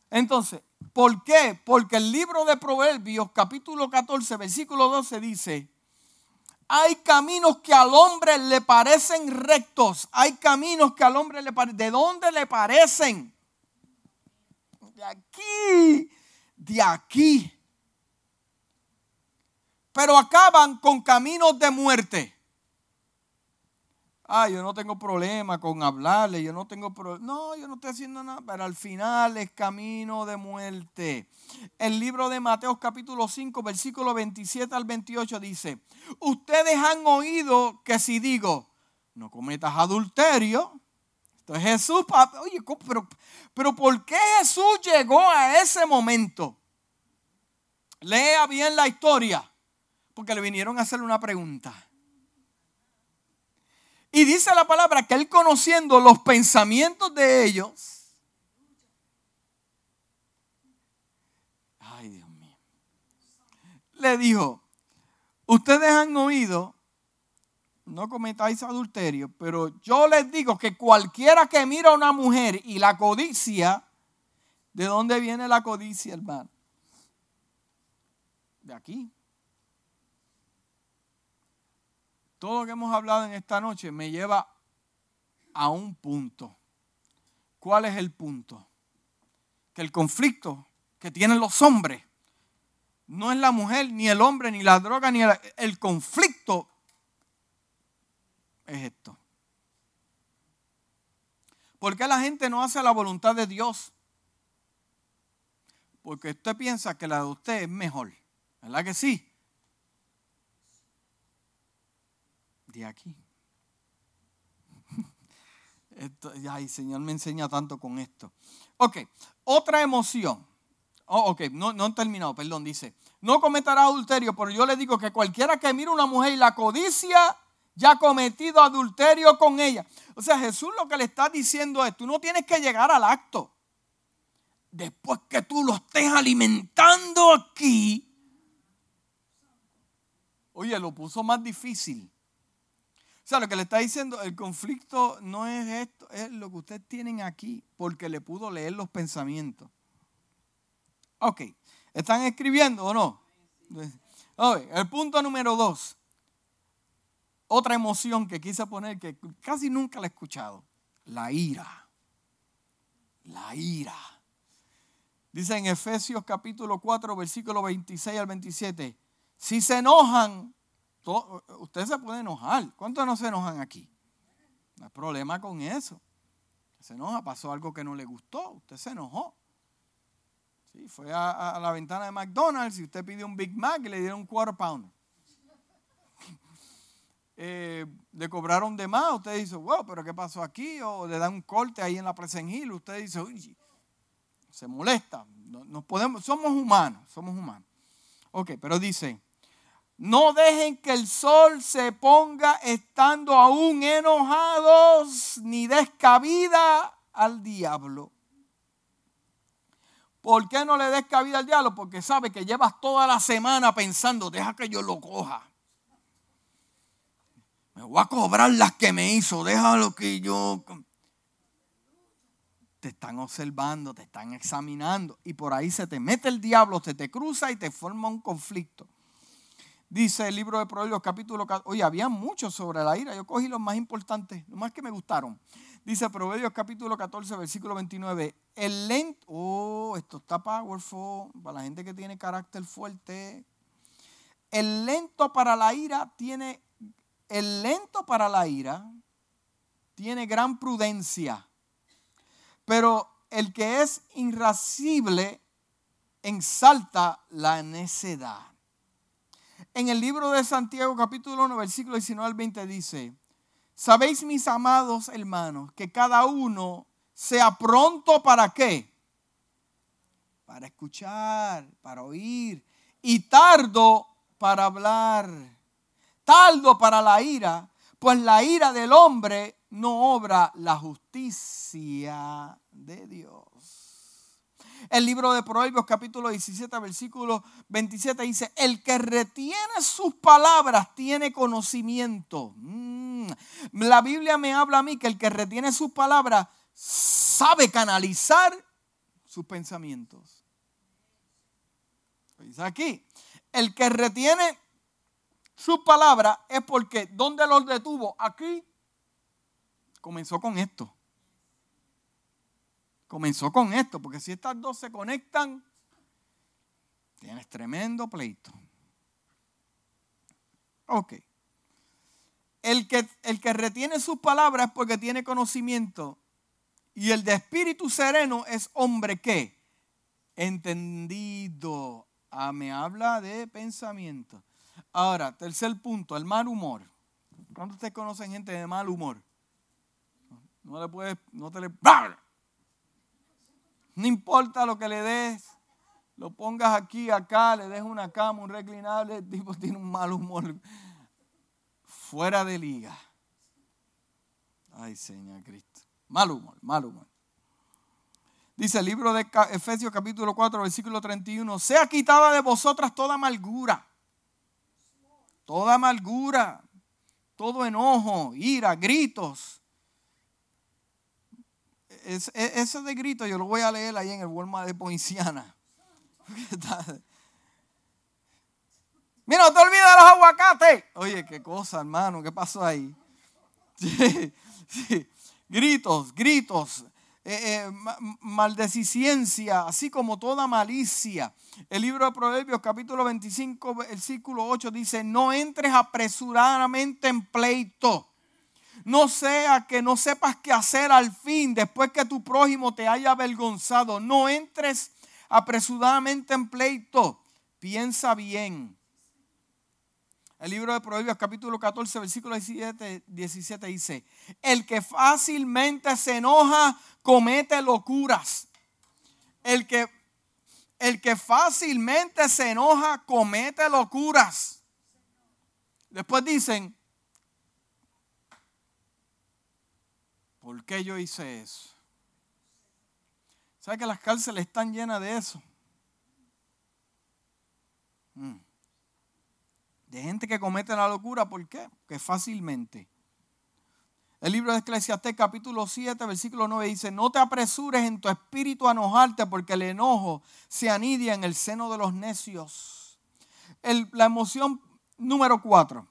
Entonces, ¿por qué? Porque el libro de Proverbios, capítulo 14, versículo 12 dice, hay caminos que al hombre le parecen rectos, hay caminos que al hombre le parecen, ¿de dónde le parecen? De aquí, de aquí. Pero acaban con caminos de muerte ah, yo no tengo problema con hablarle, yo no tengo problema. No, yo no estoy haciendo nada, pero al final es camino de muerte. El libro de Mateo capítulo 5, versículo 27 al 28 dice, ustedes han oído que si digo, no cometas adulterio, esto es Jesús, oye, pero, pero ¿por qué Jesús llegó a ese momento? Lea bien la historia, porque le vinieron a hacerle una pregunta. Y dice la palabra que él conociendo los pensamientos de ellos, ay Dios mío, le dijo, ustedes han oído, no cometáis adulterio, pero yo les digo que cualquiera que mira a una mujer y la codicia, ¿de dónde viene la codicia, hermano? De aquí. Todo lo que hemos hablado en esta noche me lleva a un punto. ¿Cuál es el punto? Que el conflicto que tienen los hombres no es la mujer, ni el hombre, ni la droga, ni el, el conflicto es esto. ¿Por qué la gente no hace la voluntad de Dios? Porque usted piensa que la de usted es mejor. ¿Verdad que sí? De aquí. Ay, Señor me enseña tanto con esto. Ok, otra emoción. Oh, ok, no, no he terminado, perdón, dice. No cometerá adulterio, pero yo le digo que cualquiera que mire una mujer y la codicia, ya ha cometido adulterio con ella. O sea, Jesús lo que le está diciendo es, tú no tienes que llegar al acto. Después que tú lo estés alimentando aquí, oye, lo puso más difícil. Lo que le está diciendo, el conflicto no es esto, es lo que ustedes tienen aquí, porque le pudo leer los pensamientos. Ok, ¿están escribiendo o no? Okay, el punto número dos, otra emoción que quise poner que casi nunca la he escuchado, la ira. La ira. Dice en Efesios capítulo 4, versículo 26 al 27, si se enojan, usted se puede enojar. ¿Cuántos no se enojan aquí? No hay problema con eso. Se enoja, pasó algo que no le gustó, usted se enojó. Sí, fue a, la ventana de McDonald's y usted pidió un Big Mac y le dieron un quarter pounder. Eh, le cobraron de más, usted dice, wow, pero ¿qué pasó aquí? O le dan un corte ahí en la Hill, usted dice, uy, se molesta. Nos podemos, somos humanos, somos humanos. Ok, pero dice, no dejen que el sol se ponga estando aún enojados ni descabida al diablo. ¿Por qué no le des cabida al diablo? Porque sabe que llevas toda la semana pensando, deja que yo lo coja. Me voy a cobrar las que me hizo, déjalo que yo... Te están observando, te están examinando y por ahí se te mete el diablo, se te cruza y te forma un conflicto. Dice el libro de Proverbios capítulo 14. Oye, había muchos sobre la ira. Yo cogí los más importantes, los más que me gustaron. Dice Proverbios capítulo 14, versículo 29. El lento, oh, esto está powerful para la gente que tiene carácter fuerte. El lento para la ira tiene, el lento para la ira tiene gran prudencia. Pero el que es irascible ensalta la necedad. En el libro de Santiago capítulo 1 versículo 19 al 20 dice, sabéis mis amados hermanos que cada uno sea pronto para qué? Para escuchar, para oír y tardo para hablar, tardo para la ira, pues la ira del hombre no obra la justicia de Dios. El libro de Proverbios capítulo 17 versículo 27 dice, el que retiene sus palabras tiene conocimiento. Mm. La Biblia me habla a mí que el que retiene sus palabras sabe canalizar sus pensamientos. Dice aquí, el que retiene sus palabras es porque ¿dónde los detuvo? Aquí comenzó con esto comenzó con esto, porque si estas dos se conectan, tienes tremendo pleito. Ok. El que, el que retiene sus palabras es porque tiene conocimiento. Y el de espíritu sereno es hombre que entendido. Ah, me habla de pensamiento. Ahora, tercer punto, el mal humor. ¿Cuántos ustedes conocen gente de mal humor? No le puedes, no te le. No importa lo que le des, lo pongas aquí, acá, le des una cama, un reclinable, el tipo tiene un mal humor fuera de liga. Ay, Señor Cristo. Mal humor, mal humor. Dice el libro de Efesios capítulo 4, versículo 31, sea quitada de vosotras toda amargura, toda amargura, todo enojo, ira, gritos es, ese de grito yo lo voy a leer ahí en el Walmart de Poinciana. Mira, no te olvides de los aguacates. Oye, qué cosa, hermano, ¿qué pasó ahí? Gritos, gritos, eh, eh así como toda malicia. El libro de Proverbios, capítulo 25, versículo 8 dice: No entres apresuradamente en pleito No sea que no sepas qué hacer al fin después que tu prójimo te haya avergonzado. No entres apresuradamente en pleito. Piensa bien. El libro de Proverbios capítulo 14 versículo 17, 17 dice, el que fácilmente se enoja comete locuras. El que, el que fácilmente se enoja comete locuras. Después dicen, ¿por qué yo hice eso? ¿Sabe que las cárceles están llenas de eso? Mm. De gente que comete la locura, ¿por qué? Que fácilmente. El libro de Eclesiastés capítulo 7, versículo 9 dice, no te apresures en tu espíritu a enojarte porque el enojo se anidia en el seno de los necios. la emoción número 4,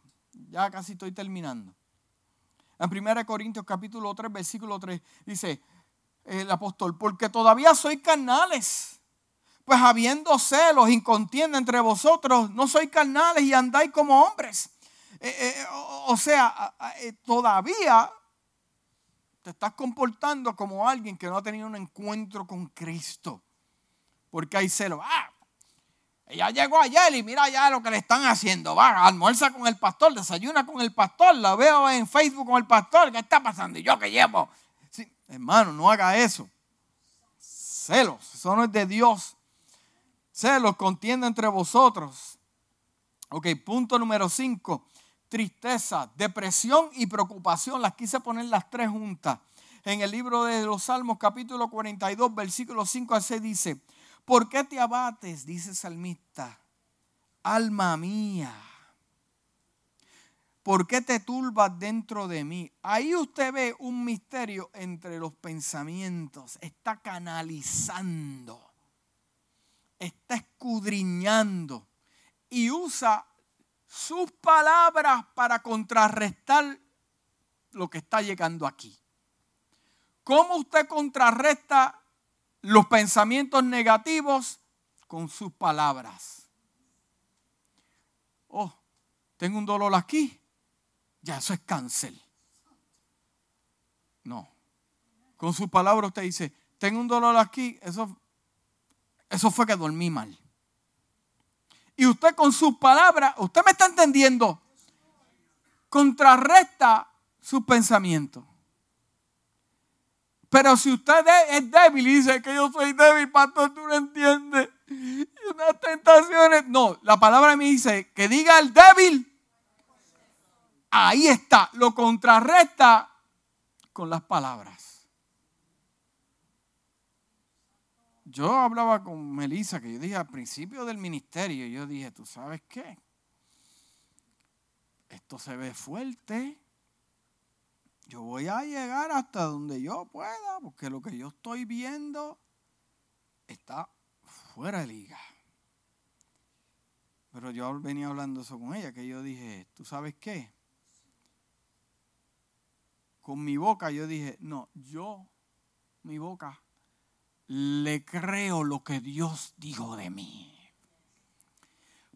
ya casi estoy terminando. En 1 Corintios capítulo 3, versículo 3 dice el apóstol, porque todavía soy carnales pues habiendo celos y contienda entre vosotros, no sois carnales y andáis como hombres. Eh, eh, o, sea, eh, todavía te estás comportando como alguien que no ha tenido un encuentro con Cristo. Porque hay celos. Ah, ella llegó ayer y mira ya lo que le están haciendo. Va, almuerza con el pastor, desayuna con el pastor, la veo en Facebook con el pastor. ¿Qué está pasando? Y yo que llevo. hermano, no haga eso. Celos, eso no es de Dios celos, contienda entre vosotros. Ok, punto número 5. Tristeza, depresión y preocupación. Las quise poner las tres juntas. En el libro de los Salmos, capítulo 42, versículo 5 a 6 dice, ¿por qué te abates? Dice el salmista, alma mía. ¿Por qué te turbas dentro de mí? Ahí usted ve un misterio entre los pensamientos. Está canalizando está escudriñando y usa sus palabras para contrarrestar lo que está llegando aquí. ¿Cómo usted contrarresta los pensamientos negativos? Con sus palabras. Oh, tengo un dolor aquí. Ya, eso es cáncer. No. Con sus palabras usted dice, tengo un dolor aquí, eso eso fue que dormí mal. Y usted con sus palabras, usted me está entendiendo, contrarresta sus pensamientos. Pero si usted es débil y dice que yo soy débil, pastor, tú no entiendes. Y unas tentaciones. No, la palabra me dice que diga el débil. Ahí está. Lo contrarresta con las palabras. yo hablaba con Melissa, que yo dije al principio del ministerio, yo dije, ¿tú sabes qué? Esto se ve fuerte. Yo voy a llegar hasta donde yo pueda, porque lo que yo estoy viendo está fuera de liga. Pero yo venía hablando eso con ella, que yo dije, ¿tú sabes qué? Con mi boca yo dije, no, yo, mi boca le creo lo que Dios dijo de mí.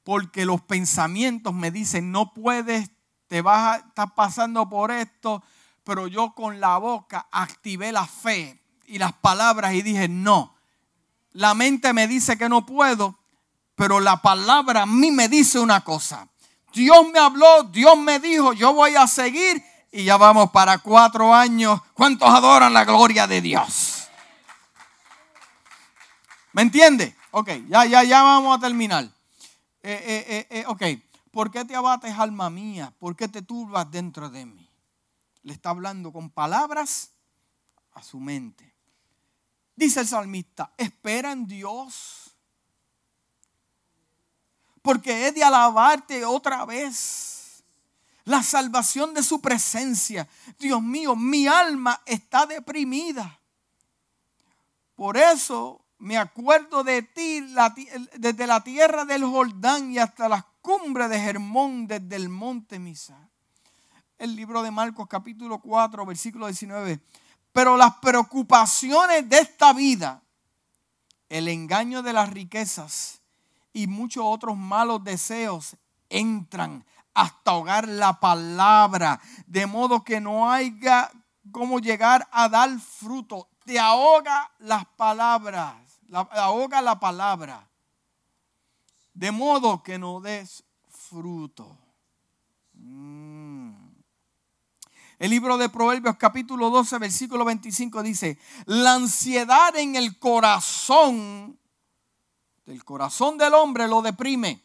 Porque los pensamientos me dicen, no puedes, te vas a estar pasando por esto, pero yo con la boca activé la fe y las palabras y dije, no. La mente me dice que no puedo, pero la palabra a mí me dice una cosa. Dios me habló, Dios me dijo, yo voy a seguir y ya vamos para cuatro años. ¿Cuántos adoran la gloria de Dios? ¿Me entiende? Ok, ya, ya, ya vamos a terminar. Eh, eh, eh, ok, ¿por qué te abates, alma mía? ¿Por qué te turbas dentro de mí? Le está hablando con palabras a su mente. Dice el salmista, espera en Dios. Porque he de alabarte otra vez. La salvación de su presencia. Dios mío, mi alma está deprimida. Por eso me acuerdo de ti desde la tierra del Jordán y hasta las cumbres de Germón, desde el monte Misa. El libro de Marcos capítulo 4, versículo 19. Pero las preocupaciones de esta vida, el engaño de las riquezas y muchos otros malos deseos entran, hasta ahogar la palabra, de modo que no haya cómo llegar a dar fruto. Te ahoga las palabras, ahoga la palabra, de modo que no des fruto. Mm. El libro de Proverbios capítulo 12, versículo 25 dice, la ansiedad en el corazón, del corazón del hombre lo deprime.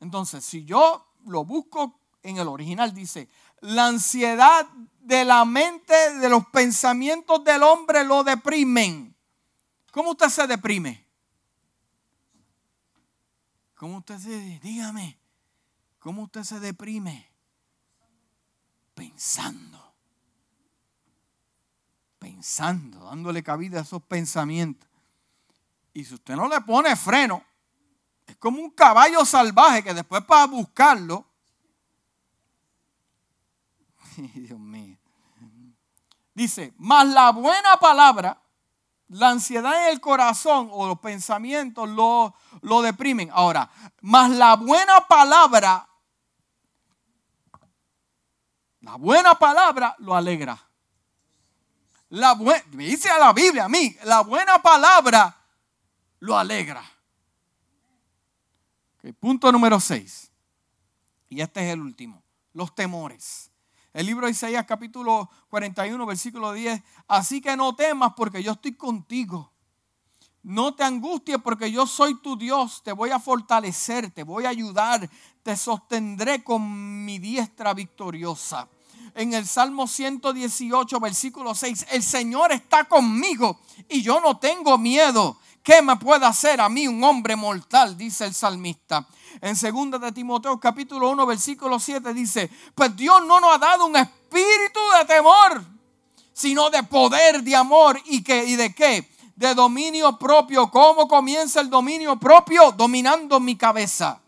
Entonces, si yo lo busco en el original, dice, la ansiedad de la mente, de los pensamientos del hombre lo deprimen. ¿Cómo usted se deprime? ¿Cómo usted se, dígame, cómo usted se deprime? Pensando. Pensando, dándole cabida a esos pensamientos. Y si usted no le pone freno, es como un caballo salvaje que después para buscarlo. Dios mío. Dice, más la buena palabra, la ansiedad en el corazón o los pensamientos lo, lo deprimen. Ahora, más la buena palabra la buena palabra lo alegra. La me dice a la Biblia a mí, la buena palabra lo alegra. punto número 6. Y este es el último. Los temores. El libro de Isaías capítulo 41, versículo 10. Así que no temas porque yo estoy contigo. No te angusties porque yo soy tu Dios. Te voy a fortalecer, te voy a ayudar. Te sostendré con mi diestra victoriosa en el Salmo 118, versículo 6, el Señor está conmigo y yo no tengo miedo. ¿Qué me puede hacer a mí un hombre mortal? Dice el salmista. En 2 de Timoteo capítulo 1 versículo 7 dice, pues Dios no nos ha dado un espíritu de temor, sino de poder, de amor y, que, y de qué? De dominio propio. ¿Cómo comienza el dominio propio? Dominando mi cabeza.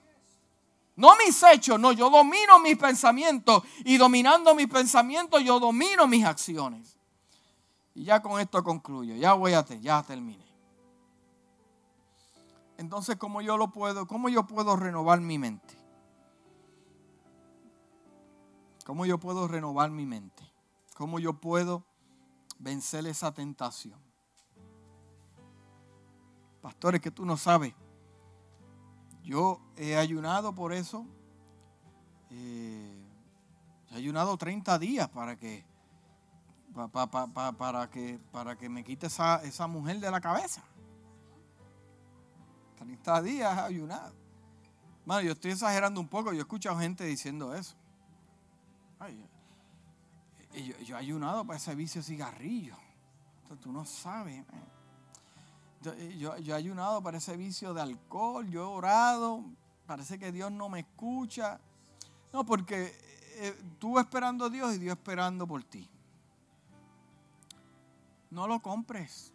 No mis hechos, no, yo domino mis pensamientos y dominando mis pensamientos yo domino mis acciones. Y ya con esto concluyo, ya voy a, ya terminé. Entonces, ¿cómo yo lo puedo, cómo yo puedo renovar mi mente? ¿Cómo yo puedo renovar mi mente? ¿Cómo yo puedo vencer esa tentación? Pastores, que tú no sabes yo he ayunado por eso. Eh, he ayunado 30 días para que, para que, para que me quite esa, esa mujer de la cabeza. 30 días ayunado. Bueno, yo estoy exagerando un poco. Yo he escuchado gente diciendo eso. yo, yo, he ayunado para ese vicio cigarrillo. Entonces, tú no sabes. Eh, yo, he ayunado para ese vicio de alcohol, yo he orado, parece que Dios no me escucha. No, porque eh, tú esperando a Dios y Dios esperando por ti. No lo compres.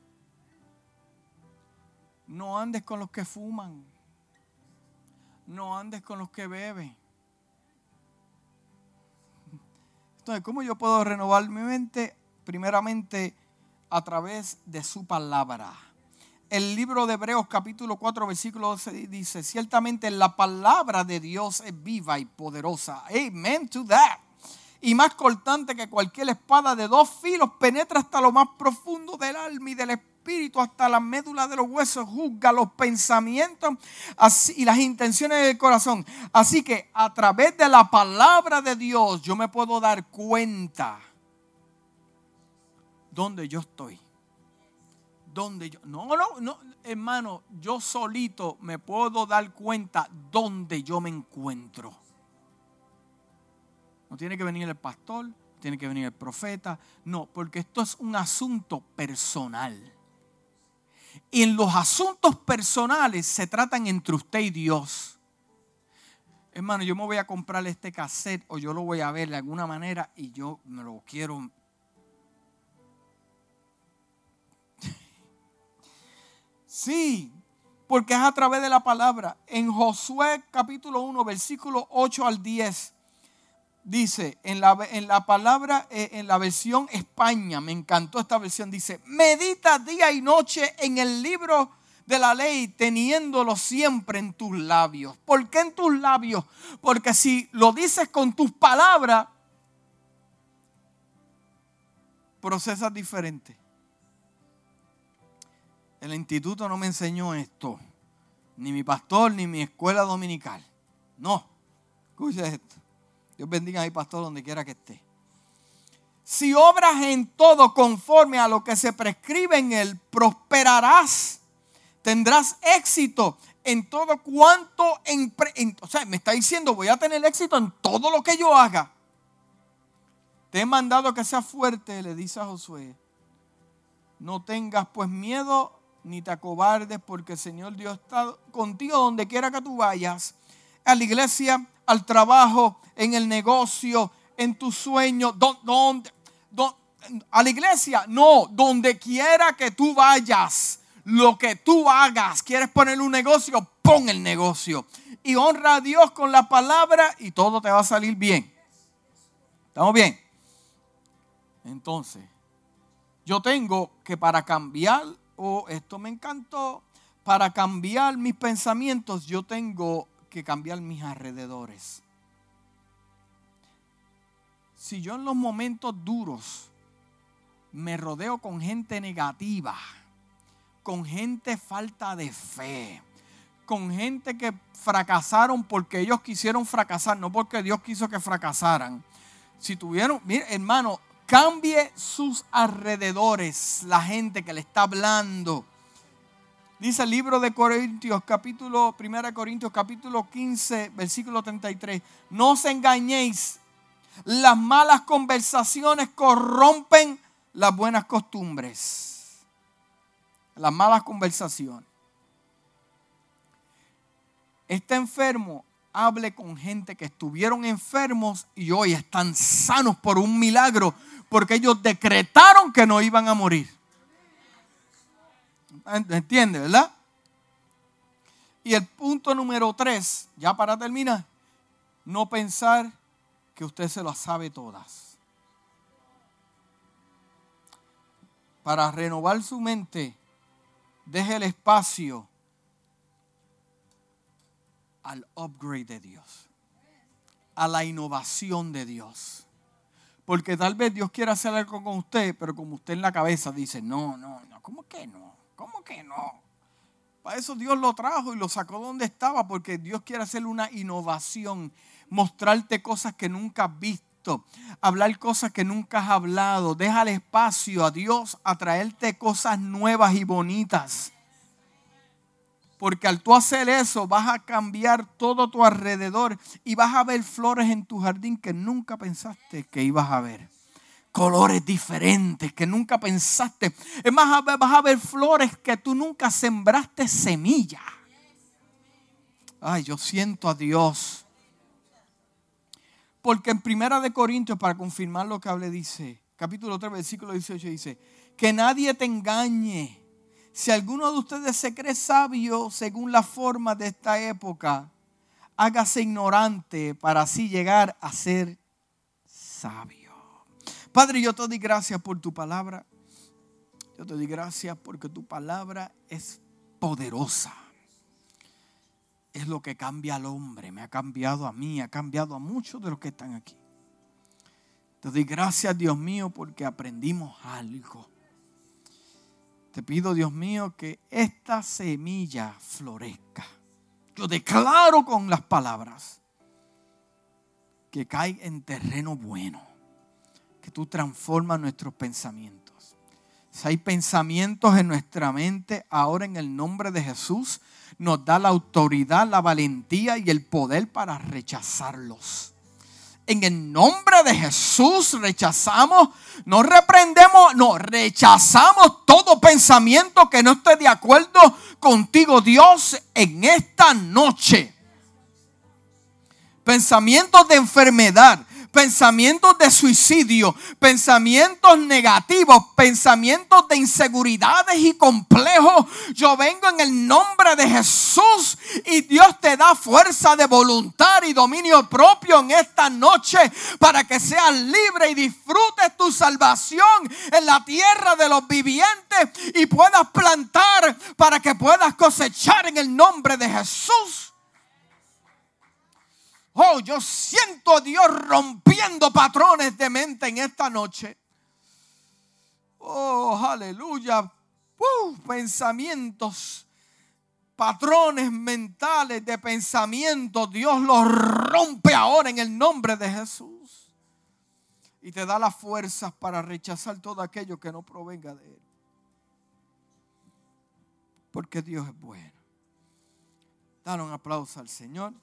No andes con los que fuman. No andes con los que beben. Entonces, ¿cómo yo puedo renovar mi mente? Primeramente, a través de su palabra el libro de Hebreos capítulo 4 versículo 12 dice, ciertamente la palabra de Dios es viva y poderosa. Amen to that. Y más cortante que cualquier espada de dos filos, penetra hasta lo más profundo del alma y del espíritu, hasta la médula de los huesos, juzga los pensamientos y las intenciones del corazón. Así que a través de la palabra de Dios yo me puedo dar cuenta dónde yo estoy donde yo. No, no, no, hermano, yo solito me puedo dar cuenta dónde yo me encuentro. No tiene que venir el pastor, tiene que venir el profeta. No, porque esto es un asunto personal. Y en los asuntos personales se tratan entre usted y Dios. Hermano, yo me voy a comprar este cassette o yo lo voy a ver de alguna manera y yo me lo quiero Sí, porque es a través de la palabra. En Josué capítulo 1, versículo 8 al 10, dice, en la, en la palabra, eh, en la versión España, me encantó esta versión, dice, medita día y noche en el libro, de la ley teniéndolo siempre en tus labios. ¿Por qué en tus labios? Porque si lo dices con tus palabras, procesas diferente. El instituto no me enseñó esto, ni mi pastor, ni mi escuela dominical. No, escucha esto. Dios bendiga a mi pastor donde quiera que esté. Si obras en todo conforme a lo que se prescribe en él, prosperarás tendrás éxito en todo cuanto, o sea, me está diciendo, voy a tener éxito en todo lo que yo haga. Te he mandado que seas fuerte, le dice a Josué. No tengas pues miedo ni te acobardes, porque el Señor Dios está contigo donde quiera que tú vayas. A la iglesia, al trabajo, en el negocio, en tu sueño, donde, a la iglesia, no, donde quiera que tú vayas lo que tú hagas, quieres poner un negocio, pon el negocio. Y honra a Dios con la palabra y todo te va a salir bien. ¿Estamos bien? Entonces, yo tengo que para cambiar, o esto me encantó, para cambiar mis pensamientos, yo tengo que cambiar mis alrededores. Si yo en los momentos duros me rodeo con gente negativa, con gente falta de fe, con gente que fracasaron porque ellos quisieron fracasar, no porque Dios quiso que fracasaran. Si tuvieron, mire hermano, cambie sus alrededores, la gente que le está hablando. Dice el libro de Corintios, capítulo 1 Corintios, capítulo 15, versículo 33. No os engañéis, las malas conversaciones corrompen las buenas costumbres las malas conversaciones. Está enfermo, hable con gente que estuvieron enfermos y hoy están sanos por un milagro, porque ellos decretaron que no iban a morir. ¿Entiende, verdad? Y el punto número tres, ya para terminar, no pensar que usted se lo sabe todas. Para renovar su mente, deje el espacio al upgrade de Dios, a la innovación de Dios. Porque tal vez Dios quiera hacer algo con usted, pero como usted en la cabeza dice, no, no, no, ¿cómo que no? ¿Cómo que no? Para eso Dios lo trajo y lo sacó donde estaba, porque Dios quiere hacer una innovación, mostrarte cosas que nunca has visto hablar cosas que nunca has hablado. Deja el espacio a Dios a traerte cosas nuevas y bonitas. Porque al tú hacer eso vas a cambiar todo tu alrededor y vas a ver flores en tu jardín que nunca pensaste que ibas a ver. Colores diferentes que nunca pensaste. Es más, vas a ver flores que tú nunca sembraste semilla. Ay, yo siento a Dios porque en Primera de Corintios, para confirmar lo que hable, dice, capítulo 3, versículo 18, dice, que nadie te engañe. Si alguno de ustedes se cree sabio según la forma de esta época, hágase ignorante para así llegar a ser sabio. Padre, yo te doy gracias por tu palabra. Yo te doy gracias porque tu palabra es poderosa es lo que cambia al hombre. Me ha cambiado a mí, ha cambiado a muchos de los que están aquí. Te doy gracias, Dios mío, porque aprendimos algo. Te pido, Dios mío, que esta semilla florezca. Yo declaro con las palabras que cae en terreno bueno, que tú transformas nuestros pensamientos. Si hay pensamientos en nuestra mente, ahora en el nombre de Jesús, nos da la autoridad, la valentía y el poder para rechazarlos. En el nombre de Jesús rechazamos, no reprendemos, no, rechazamos todo pensamiento que no esté de acuerdo contigo, Dios, en esta noche. Pensamientos de enfermedad, pensamientos de suicidio, pensamientos negativos, pensamientos de inseguridades y complejos. Yo vengo en el nombre de Jesús y Dios te da fuerza de voluntad y dominio propio en esta noche para que seas libre y disfrutes tu salvación en la tierra de los vivientes y puedas plantar para que puedas cosechar en el nombre de Jesús. Oh, yo siento a Dios rompiendo patrones de mente en esta noche. Oh, aleluya. Uh, pensamientos, patrones mentales de pensamiento, Dios los rompe ahora en el nombre de Jesús. Y te da las fuerzas para rechazar todo aquello que no provenga de Él. Porque Dios es bueno. Dar un aplauso al Señor.